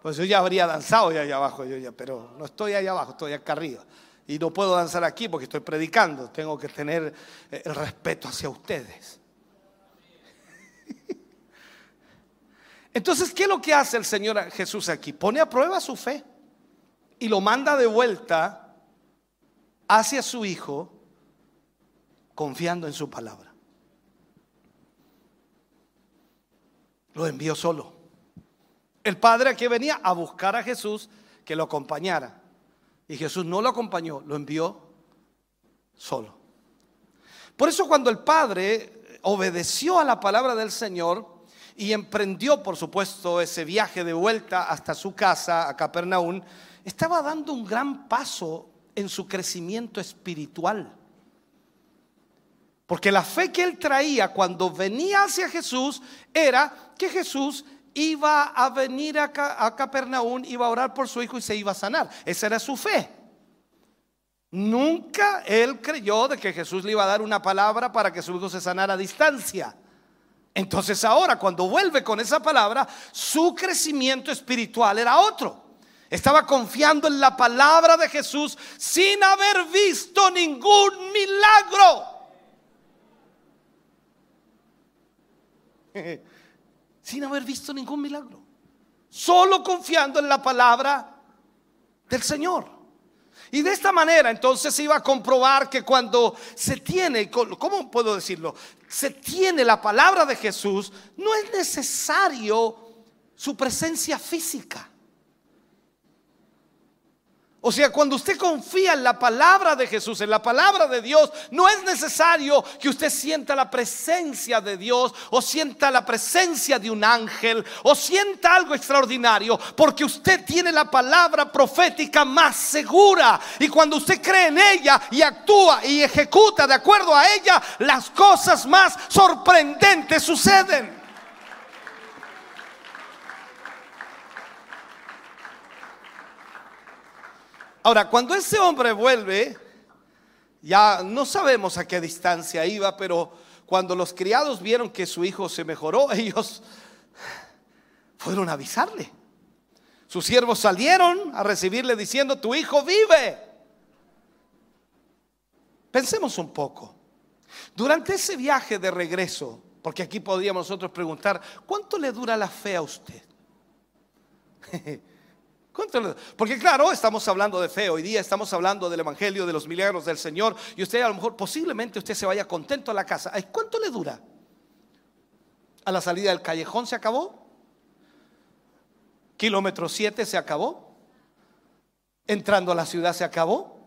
Pues yo ya habría danzado allá abajo, yo ya, pero no estoy allá abajo, estoy acá arriba. Y no puedo danzar aquí porque estoy predicando. Tengo que tener eh, el respeto hacia ustedes. Entonces, ¿qué es lo que hace el Señor Jesús aquí? Pone a prueba su fe y lo manda de vuelta hacia su Hijo confiando en su palabra. Lo envió solo. El padre que venía a buscar a Jesús que lo acompañara. Y Jesús no lo acompañó, lo envió solo. Por eso cuando el padre obedeció a la palabra del Señor y emprendió, por supuesto, ese viaje de vuelta hasta su casa, a Capernaum, estaba dando un gran paso en su crecimiento espiritual. Porque la fe que él traía cuando venía hacia Jesús era que Jesús iba a venir a, Capernaum, iba a orar por su hijo y se iba a sanar. Esa era su fe. Nunca él creyó de que Jesús le iba a dar una palabra para que su hijo se sanara a distancia. Entonces ahora cuando vuelve con esa palabra, su crecimiento espiritual era otro. Estaba confiando en la palabra de Jesús sin haber visto ningún milagro. sin haber visto ningún milagro. Solo confiando en la palabra del Señor. Y de esta manera entonces iba a comprobar que cuando se tiene, ¿cómo puedo decirlo? Se tiene la palabra de Jesús, no es necesario su presencia física. O sea, cuando usted confía en la palabra de Jesús, en la palabra de Dios, no es necesario que usted sienta la presencia de Dios o sienta la presencia de un ángel o sienta algo extraordinario, porque usted tiene la palabra profética más segura. Y cuando usted cree en ella y actúa y ejecuta de acuerdo a ella, las cosas más sorprendentes suceden. Ahora, cuando ese hombre vuelve, ya no sabemos a qué distancia iba, pero cuando los criados vieron que su hijo se mejoró, ellos fueron a avisarle. Sus siervos salieron a recibirle diciendo, tu hijo vive. Pensemos un poco. Durante ese viaje de regreso, porque aquí podríamos nosotros preguntar, ¿cuánto le dura la fe a usted? Porque claro, estamos hablando de fe, hoy día estamos hablando del Evangelio, de los milagros del Señor, y usted a lo mejor posiblemente usted se vaya contento a la casa. ¿Cuánto le dura? A la salida del callejón se acabó. Kilómetro 7 se acabó. Entrando a la ciudad se acabó.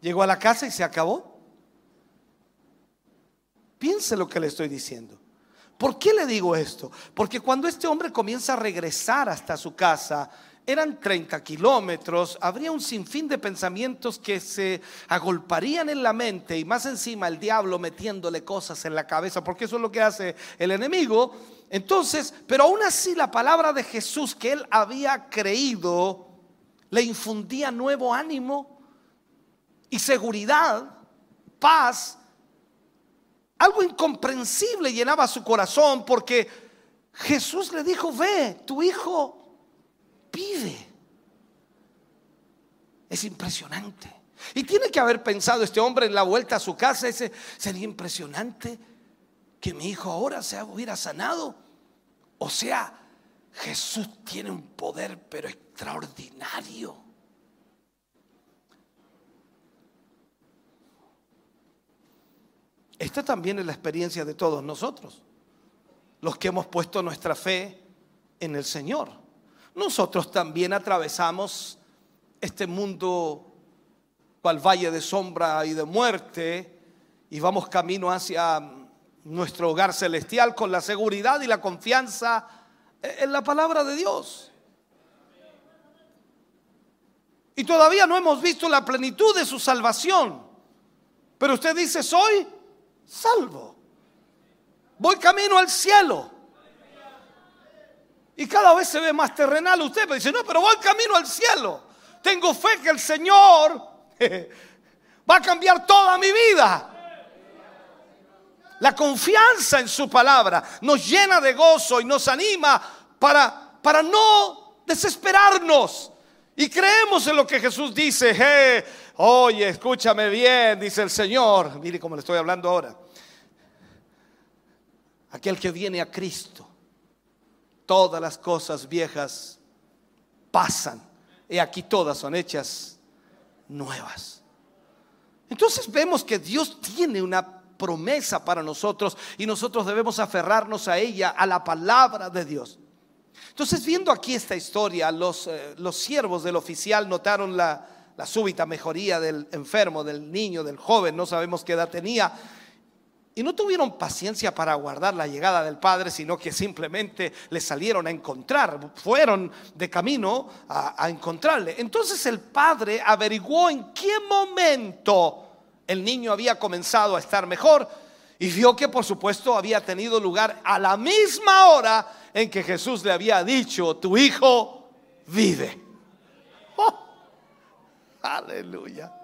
Llegó a la casa y se acabó. Piense lo que le estoy diciendo. ¿Por qué le digo esto? Porque cuando este hombre comienza a regresar hasta su casa, eran 30 kilómetros, habría un sinfín de pensamientos que se agolparían en la mente y más encima el diablo metiéndole cosas en la cabeza, porque eso es lo que hace el enemigo. Entonces, pero aún así la palabra de Jesús que él había creído le infundía nuevo ánimo y seguridad, paz. Algo incomprensible llenaba su corazón porque Jesús le dijo, ve, tu hijo pide. Es impresionante. Y tiene que haber pensado este hombre en la vuelta a su casa, ese sería impresionante que mi hijo ahora se hubiera sanado. O sea, Jesús tiene un poder pero extraordinario. Esta también es la experiencia de todos nosotros, los que hemos puesto nuestra fe en el Señor nosotros también atravesamos este mundo cual valle de sombra y de muerte y vamos camino hacia nuestro hogar celestial con la seguridad y la confianza en la palabra de Dios. Y todavía no hemos visto la plenitud de su salvación. Pero usted dice, soy salvo. Voy camino al cielo. Y cada vez se ve más terrenal usted, pero dice, no, pero voy camino al cielo. tengo fe que el Señor va a cambiar toda mi vida. La confianza en su palabra nos llena de gozo y nos anima para, para no desesperarnos. Y creemos en lo que Jesús dice. oye, escúchame bien, dice el Señor. Mire cómo le estoy hablando ahora. Aquel que viene a Cristo, todas las cosas viejas pasan. Y aquí todas son hechas nuevas. Entonces vemos que Dios tiene una promesa para nosotros y nosotros debemos aferrarnos a ella, a la palabra de Dios. Entonces, viendo aquí esta historia, los, eh, los siervos del oficial notaron la, la súbita mejoría del enfermo, del niño, del joven, no sabemos qué edad tenía, y no tuvieron paciencia para aguardar la llegada del Padre, sino que simplemente le salieron a encontrar, fueron de camino a, encontrarle. Entonces el Padre averiguó en qué momento el niño había comenzado a estar mejor y vio que por supuesto había tenido lugar a la misma hora en que Jesús le había dicho, tu hijo vive. Oh, aleluya.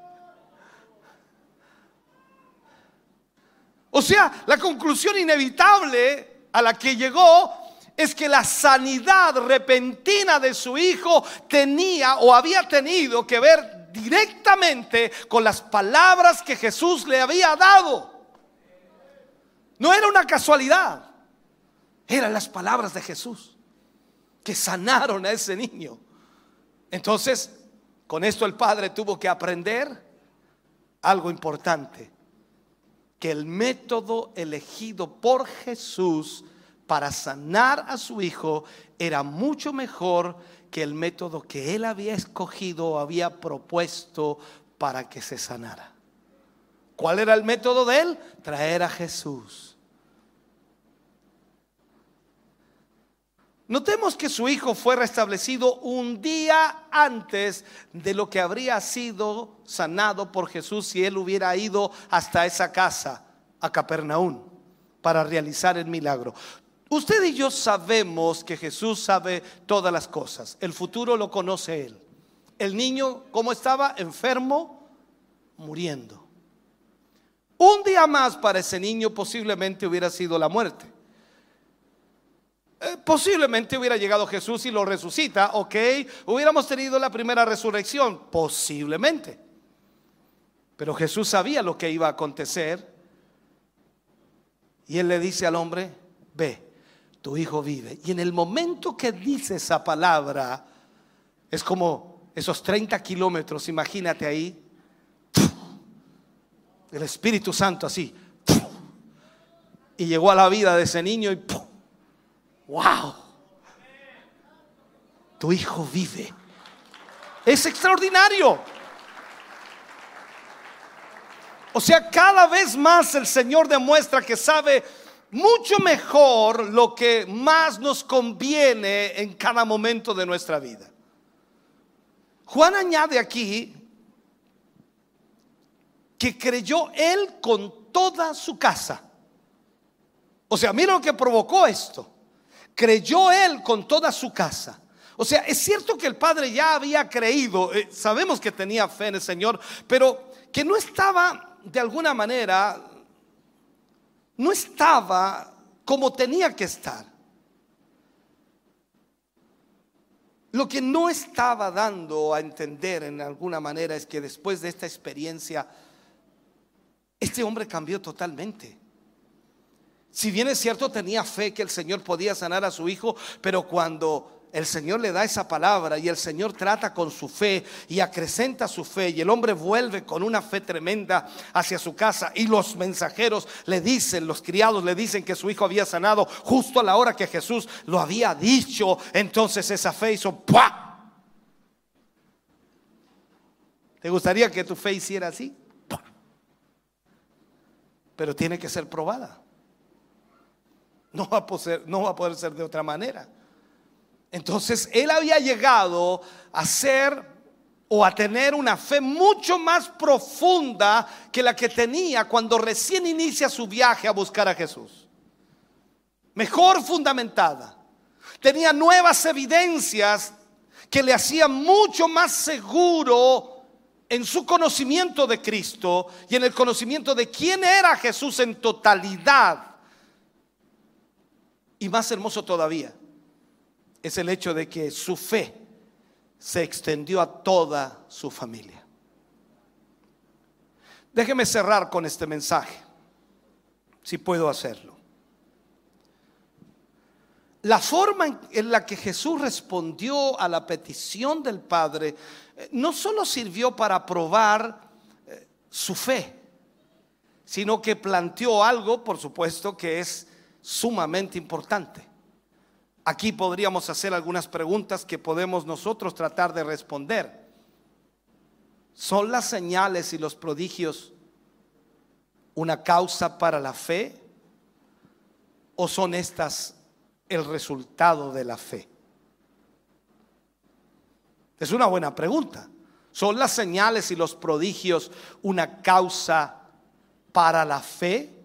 O sea, la conclusión inevitable a la que llegó es que la sanidad repentina de su hijo tenía o había tenido que ver directamente con las palabras que Jesús le había dado. No era una casualidad, eran las palabras de Jesús que sanaron a ese niño. Entonces, con esto el padre tuvo que aprender algo importante, que el método elegido por Jesús para sanar a su hijo era mucho mejor que el método que él había escogido o había propuesto para que se sanara. ¿Cuál era el método de él? Traer a Jesús. Notemos que su hijo fue restablecido un día antes de lo que habría sido sanado por Jesús si él hubiera ido hasta esa casa, a Capernaum, para realizar el milagro. Usted y yo sabemos que Jesús sabe todas las cosas. El futuro lo conoce Él. El niño, ¿cómo estaba? Enfermo, muriendo. Un día más para ese niño posiblemente hubiera sido la muerte. Eh, posiblemente hubiera llegado Jesús y lo resucita, ok. Hubiéramos tenido la primera resurrección, posiblemente. Pero Jesús sabía lo que iba a acontecer. Y él le dice al hombre, ve, tu hijo vive. Y en el momento que dice esa palabra, es como esos 30 kilómetros, imagínate ahí, el Espíritu Santo así, y llegó a la vida de ese niño y wow, tu hijo vive. Es extraordinario. O sea, cada vez más el Señor demuestra que sabe mucho mejor lo que más nos conviene en cada momento de nuestra vida. Juan añade aquí que creyó él con toda su casa. O sea, mira lo que provocó esto. Creyó él con toda su casa. O sea, es cierto que el padre ya había creído, eh, sabemos que tenía fe en el Señor, pero que no estaba de alguna manera no estaba como tenía que estar. Lo que no estaba dando a entender en alguna manera es que después de esta experiencia, este hombre cambió totalmente. Si bien es cierto, tenía fe que el Señor podía sanar a su hijo, pero cuando el Señor le da esa palabra y el Señor trata con su fe y acrecenta su fe y el hombre vuelve con una fe tremenda hacia su casa y los mensajeros le dicen, los criados le dicen que su hijo había sanado justo a la hora que Jesús lo había dicho, entonces esa fe hizo ¡pua! ¿Te gustaría que tu fe hiciera así? Pero tiene que ser probada. No va, a poder, ser de otra manera. Entonces él había llegado a ser o a tener una fe mucho más profunda que la que tenía cuando recién inicia su viaje a buscar a Jesús. Mejor fundamentada. Tenía nuevas evidencias que le hacía mucho más seguro en su conocimiento de Cristo y en el conocimiento de quién era Jesús en totalidad. Y más hermoso todavía es el hecho de que su fe se extendió a toda su familia. Déjeme cerrar con este mensaje, si puedo hacerlo. La forma en la que Jesús respondió a la petición del Padre eh, no solo sirvió para probar eh, su fe, sino que planteó algo, por supuesto, que es sumamente importante. Aquí podríamos hacer algunas preguntas que podemos nosotros tratar de responder. ¿Son las señales y los prodigios una causa para la fe? ¿O son estas el resultado de la fe? Es una buena pregunta. ¿Son las señales y los prodigios una causa para la fe?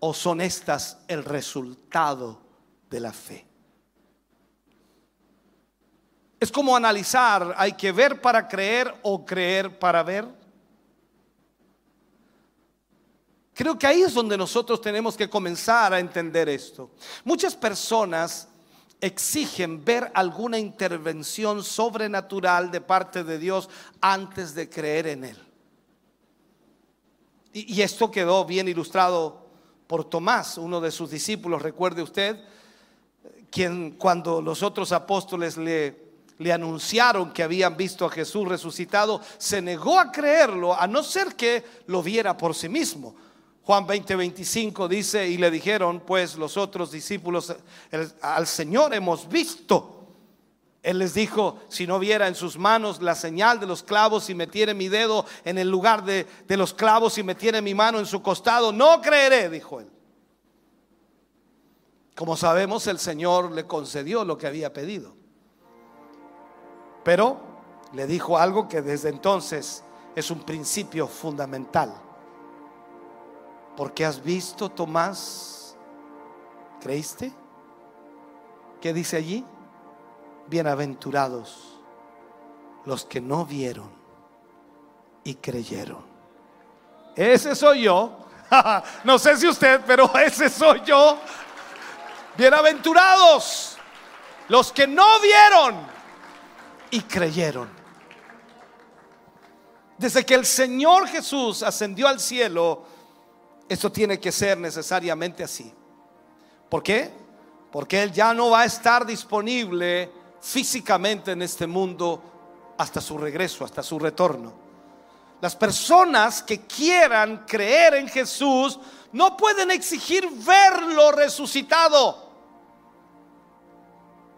¿O son estas el resultado de la fe? Es como analizar, ¿hay que ver para creer o creer para ver? Creo que ahí es donde nosotros tenemos que comenzar a entender esto. Muchas personas exigen ver alguna intervención sobrenatural de parte de Dios antes de creer en Él. Y, esto quedó bien ilustrado por Tomás, uno de sus discípulos, recuerde usted, quien cuando los otros apóstoles le, anunciaron que habían visto a Jesús resucitado, se negó a creerlo, a no ser que lo viera por sí mismo. Juan 20, 25 dice, y le dijeron pues los otros discípulos, al Señor hemos visto. Él les dijo, si no viera en sus manos la señal de los clavos y metiere mi dedo en el lugar de, de los clavos y metiere mi mano en su costado, no creeré, dijo él. Como sabemos, el Señor le concedió lo que había pedido. Pero le dijo algo que desde entonces es un principio fundamental porque has visto, Tomás, ¿creíste? ¿Qué dice allí? Bienaventurados los que no vieron y creyeron. Ese soy yo. no sé si usted, pero ese soy yo. Bienaventurados los que no vieron y creyeron. Desde que el Señor Jesús ascendió al cielo, esto tiene que ser necesariamente así. ¿Por qué? Porque Él ya no va a estar disponible físicamente en este mundo hasta su regreso, hasta su retorno. Las personas que quieran creer en Jesús no pueden exigir verlo resucitado.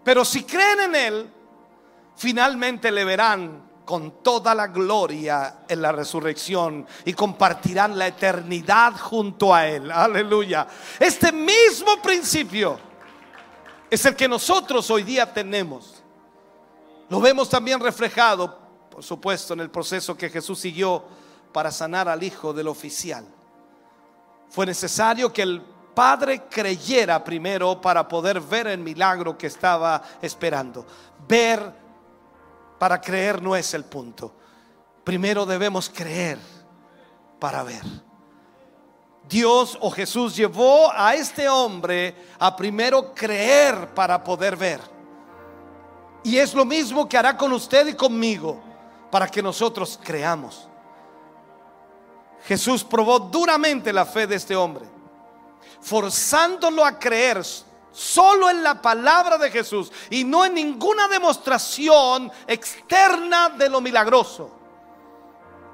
Pero si creen en Él, finalmente le verán con toda la gloria en la resurrección y compartirán la eternidad junto a Él. Aleluya. Este mismo principio es el que nosotros hoy día tenemos. Lo vemos también reflejado, por supuesto, en el proceso que Jesús siguió para sanar al hijo del oficial. Fue necesario que el Padre creyera primero para poder ver el milagro que estaba esperando. Ver para creer no es el punto. Primero debemos creer para ver. Dios o Jesús llevó a este hombre a primero creer para poder ver. Y es lo mismo que hará con usted y conmigo para que nosotros creamos. Jesús probó duramente la fe de este hombre, forzándolo a creer solo en la palabra de Jesús y no en ninguna demostración externa de lo milagroso.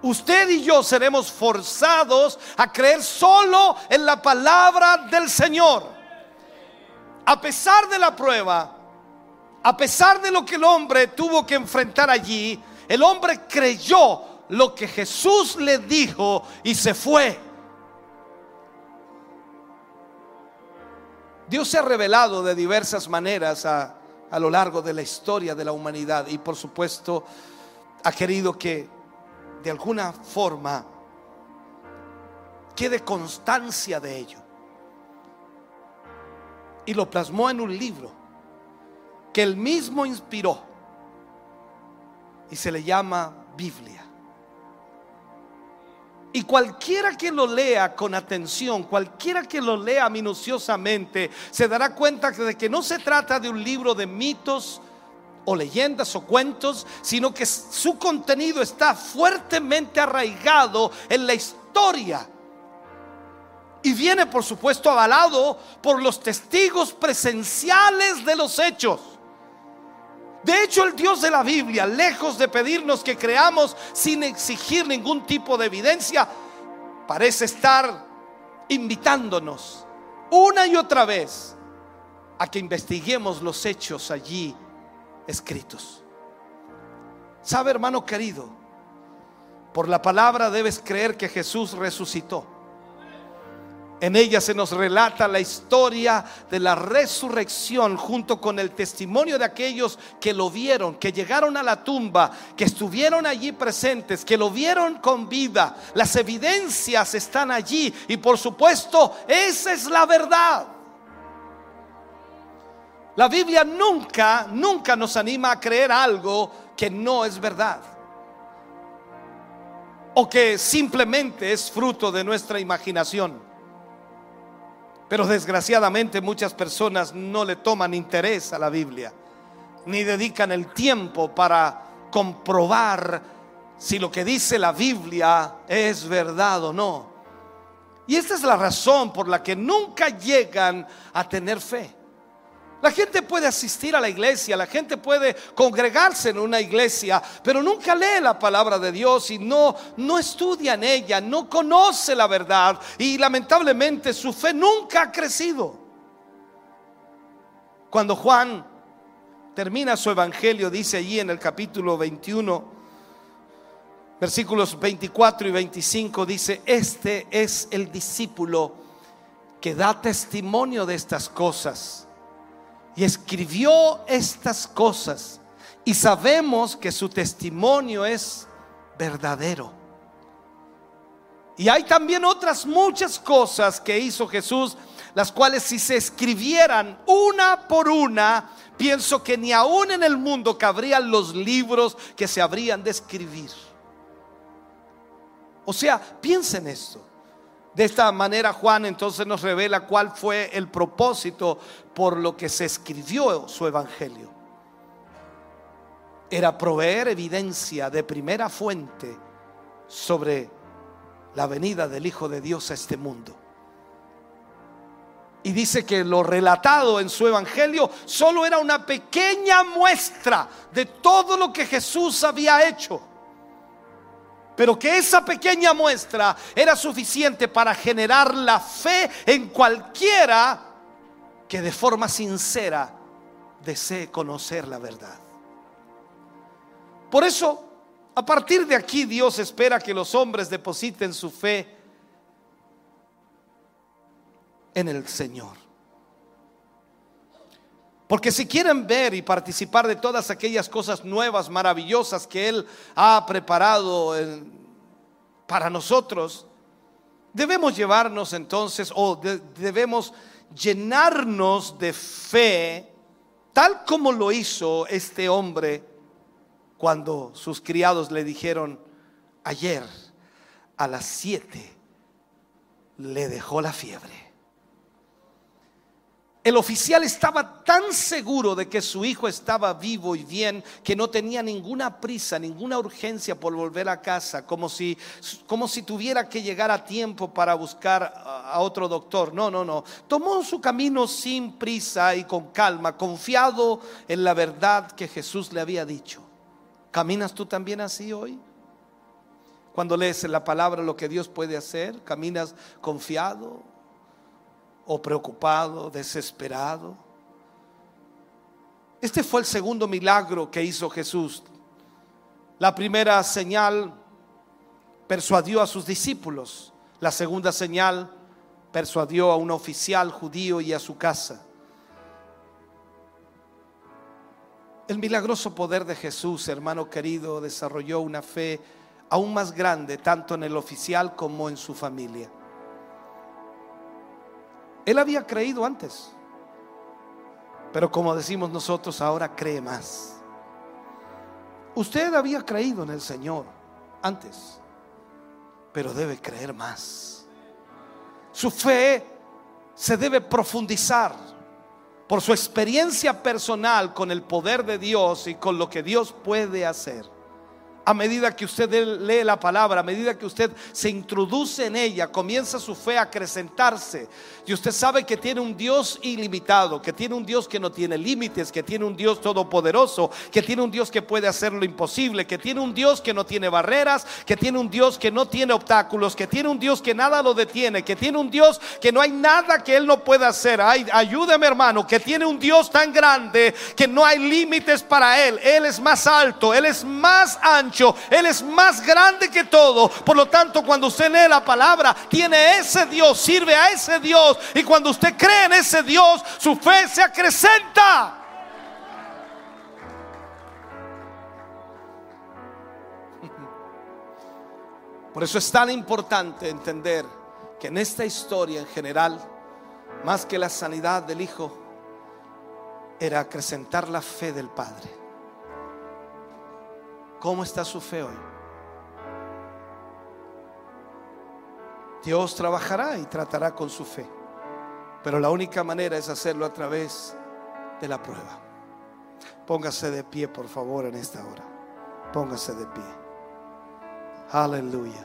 Usted y yo seremos forzados a creer solo en la palabra del Señor. A pesar de la prueba, a pesar de lo que el hombre tuvo que enfrentar allí, el hombre creyó lo que Jesús le dijo y se fue. Dios se ha revelado de diversas maneras a, lo largo de la historia de la humanidad y por supuesto ha querido que de alguna forma quede constancia de ello. Y lo plasmó en un libro que él mismo inspiró y se le llama Biblia. Y cualquiera que lo lea con atención, cualquiera que lo lea minuciosamente, se dará cuenta de que no se trata de un libro de mitos o leyendas o cuentos, sino que su contenido está fuertemente arraigado en la historia. Y viene, por supuesto, avalado por los testigos presenciales de los hechos. De hecho, el Dios de la Biblia, lejos de pedirnos que creamos sin exigir ningún tipo de evidencia, parece estar invitándonos una y otra vez a que investiguemos los hechos allí escritos. ¿Sabe, hermano querido? Por la palabra debes creer que Jesús resucitó. En ella se nos relata la historia de la resurrección junto con el testimonio de aquellos que lo vieron, que llegaron a la tumba, que estuvieron allí presentes, que lo vieron con vida. Las evidencias están allí y por supuesto esa es la verdad. La Biblia nunca, nunca nos anima a creer algo que no es verdad. O que simplemente es fruto de nuestra imaginación. Pero desgraciadamente muchas personas no le toman interés a la Biblia, ni dedican el tiempo para comprobar si lo que dice la Biblia es verdad o no. Y esta es la razón por la que nunca llegan a tener fe. La gente puede asistir a la iglesia, la gente puede congregarse en una iglesia, pero nunca lee la palabra de Dios y no, no estudia en ella, no conoce la verdad y lamentablemente su fe nunca ha crecido. Cuando Juan termina su evangelio, dice allí en el capítulo 21, versículos 24 y 25, dice, este es el discípulo que da testimonio de estas cosas y escribió estas cosas y sabemos que su testimonio es verdadero. Y hay también otras muchas cosas que hizo Jesús, las cuales si se escribieran una por una, pienso que ni aún en el mundo cabrían los libros que se habrían de escribir. O sea, piensen esto. De esta manera Juan entonces nos revela cuál fue el propósito por lo que se escribió su evangelio. Era proveer evidencia de primera fuente sobre la venida del Hijo de Dios a este mundo. Y dice que lo relatado en su evangelio solo era una pequeña muestra de todo lo que Jesús había hecho pero que esa pequeña muestra era suficiente para generar la fe en cualquiera que de forma sincera desee conocer la verdad. Por eso, a partir de aquí Dios espera que los hombres depositen su fe en el Señor. Porque si quieren ver y participar de todas aquellas cosas nuevas, maravillosas que Él ha preparado para nosotros, debemos llevarnos entonces o debemos llenarnos de fe, tal como lo hizo este hombre cuando sus criados le dijeron, ayer a las siete le dejó la fiebre. El oficial estaba tan seguro de que su hijo estaba vivo y bien que no tenía ninguna prisa, ninguna urgencia por volver a casa, como si, como si tuviera que llegar a tiempo para buscar a otro doctor. No, no, no. Tomó su camino sin prisa y con calma, confiado en la verdad que Jesús le había dicho. ¿Caminas tú también así hoy? Cuando lees la palabra lo que Dios puede hacer, caminas confiado, o preocupado, desesperado. Este fue el segundo milagro que hizo Jesús. La primera señal persuadió a sus discípulos. La segunda señal persuadió a un oficial judío y a su casa. El milagroso poder de Jesús, hermano querido, desarrolló una fe aún más grande, tanto en el oficial como en su familia. Él había creído antes, pero como decimos nosotros, ahora cree más. Usted había creído en el Señor antes, pero debe creer más. Su fe se debe profundizar por su experiencia personal con el poder de Dios y con lo que Dios puede hacer a medida que usted lee la palabra, a medida que usted se introduce en ella, comienza su fe a acrecentarse. Y usted sabe que tiene un Dios ilimitado, que tiene un Dios que no tiene límites, que tiene un Dios todopoderoso, que tiene un Dios que puede hacer lo imposible, que tiene un Dios que no tiene barreras, que tiene un Dios que no tiene obstáculos, que tiene un Dios que nada lo detiene, que tiene un Dios que no hay nada que Él no pueda hacer. Ay, ayúdeme hermano, que tiene un Dios tan grande que no hay límites para Él. Él es más alto, Él es más ancho él es más grande que todo. Por lo tanto, cuando usted lee la palabra, tiene ese Dios, sirve a ese Dios. Y cuando usted cree en ese Dios, su fe se acrecenta. Por eso es tan importante entender que en esta historia en general, más que la sanidad del Hijo, era acrecentar la fe del Padre. ¿Cómo está su fe hoy? Dios trabajará y tratará con su fe, pero la única manera es hacerlo a través de la prueba. Póngase de pie, por favor, en esta hora. Póngase de pie. Aleluya.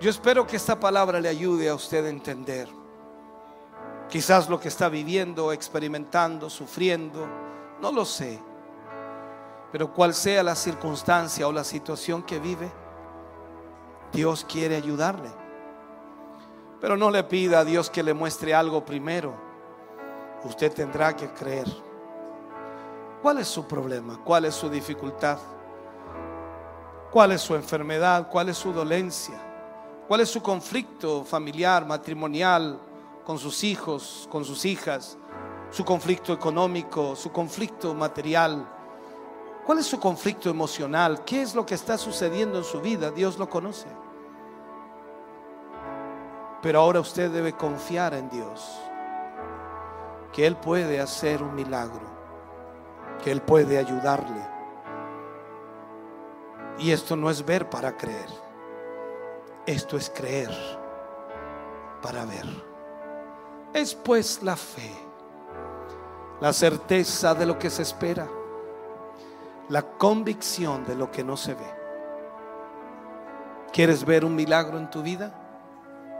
Yo espero que esta palabra le ayude a usted a entender quizás lo que está viviendo, experimentando, sufriendo no lo sé. Pero cual sea la circunstancia o la situación que vive, Dios quiere ayudarle. Pero no le pida a Dios que le muestre algo primero. Usted tendrá que creer. ¿Cuál es su problema? ¿Cuál es su dificultad? ¿Cuál es su enfermedad? ¿Cuál es su dolencia? ¿Cuál es su conflicto familiar, matrimonial, con sus hijos, con sus hijas? Su conflicto económico, su conflicto material. ¿Cuál es su conflicto emocional? ¿Qué es lo que está sucediendo en su vida? Dios lo conoce. Pero ahora usted debe confiar en Dios, que Él puede hacer un milagro, que Él puede ayudarle. Y esto no es ver para creer, esto es creer para ver. Es pues la fe la certeza de lo que se espera, la convicción de lo que no se ve. ¿Quieres ver un milagro en tu vida?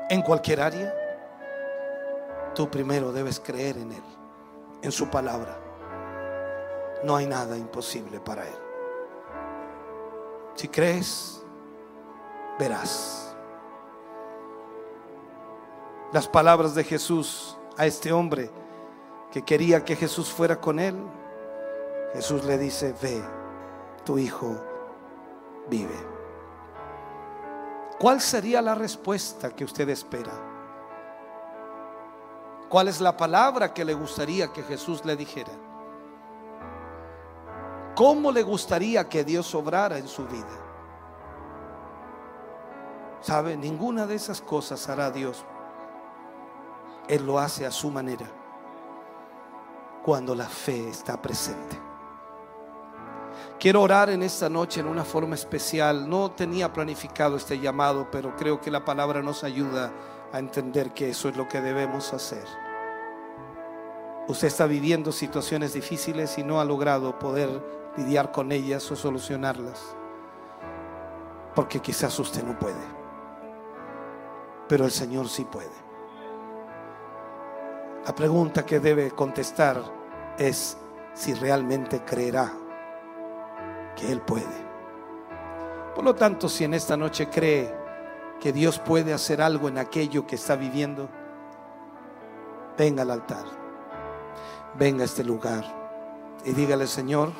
En cualquier área. Tú primero debes creer en Él, en su palabra. No hay nada imposible para Él. Si crees, verás. Las palabras de Jesús a este hombre que quería que Jesús fuera con él, Jesús le dice, ve, tu hijo vive. ¿Cuál sería la respuesta que usted espera? ¿Cuál es la palabra que le gustaría que Jesús le dijera? ¿Cómo le gustaría que Dios obrara en su vida? ¿Sabe? Ninguna de esas cosas hará Dios. Él lo hace a su manera cuando la fe está presente. Quiero orar en esta noche en una forma especial. No tenía planificado este llamado, pero creo que la palabra nos ayuda a entender que eso es lo que debemos hacer. Usted está viviendo situaciones difíciles y no ha logrado poder lidiar con ellas o solucionarlas. Porque quizás usted no puede. Pero el Señor sí puede. La pregunta que debe contestar es si realmente creerá que Él puede. Por lo tanto, si en esta noche cree que Dios puede hacer algo en aquello que está viviendo, venga al altar, venga a este lugar y dígale, Señor,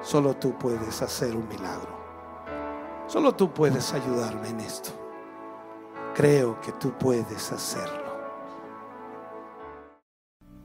solo tú puedes hacer un milagro. Solo tú puedes ayudarme en esto. Creo que tú puedes hacerlo.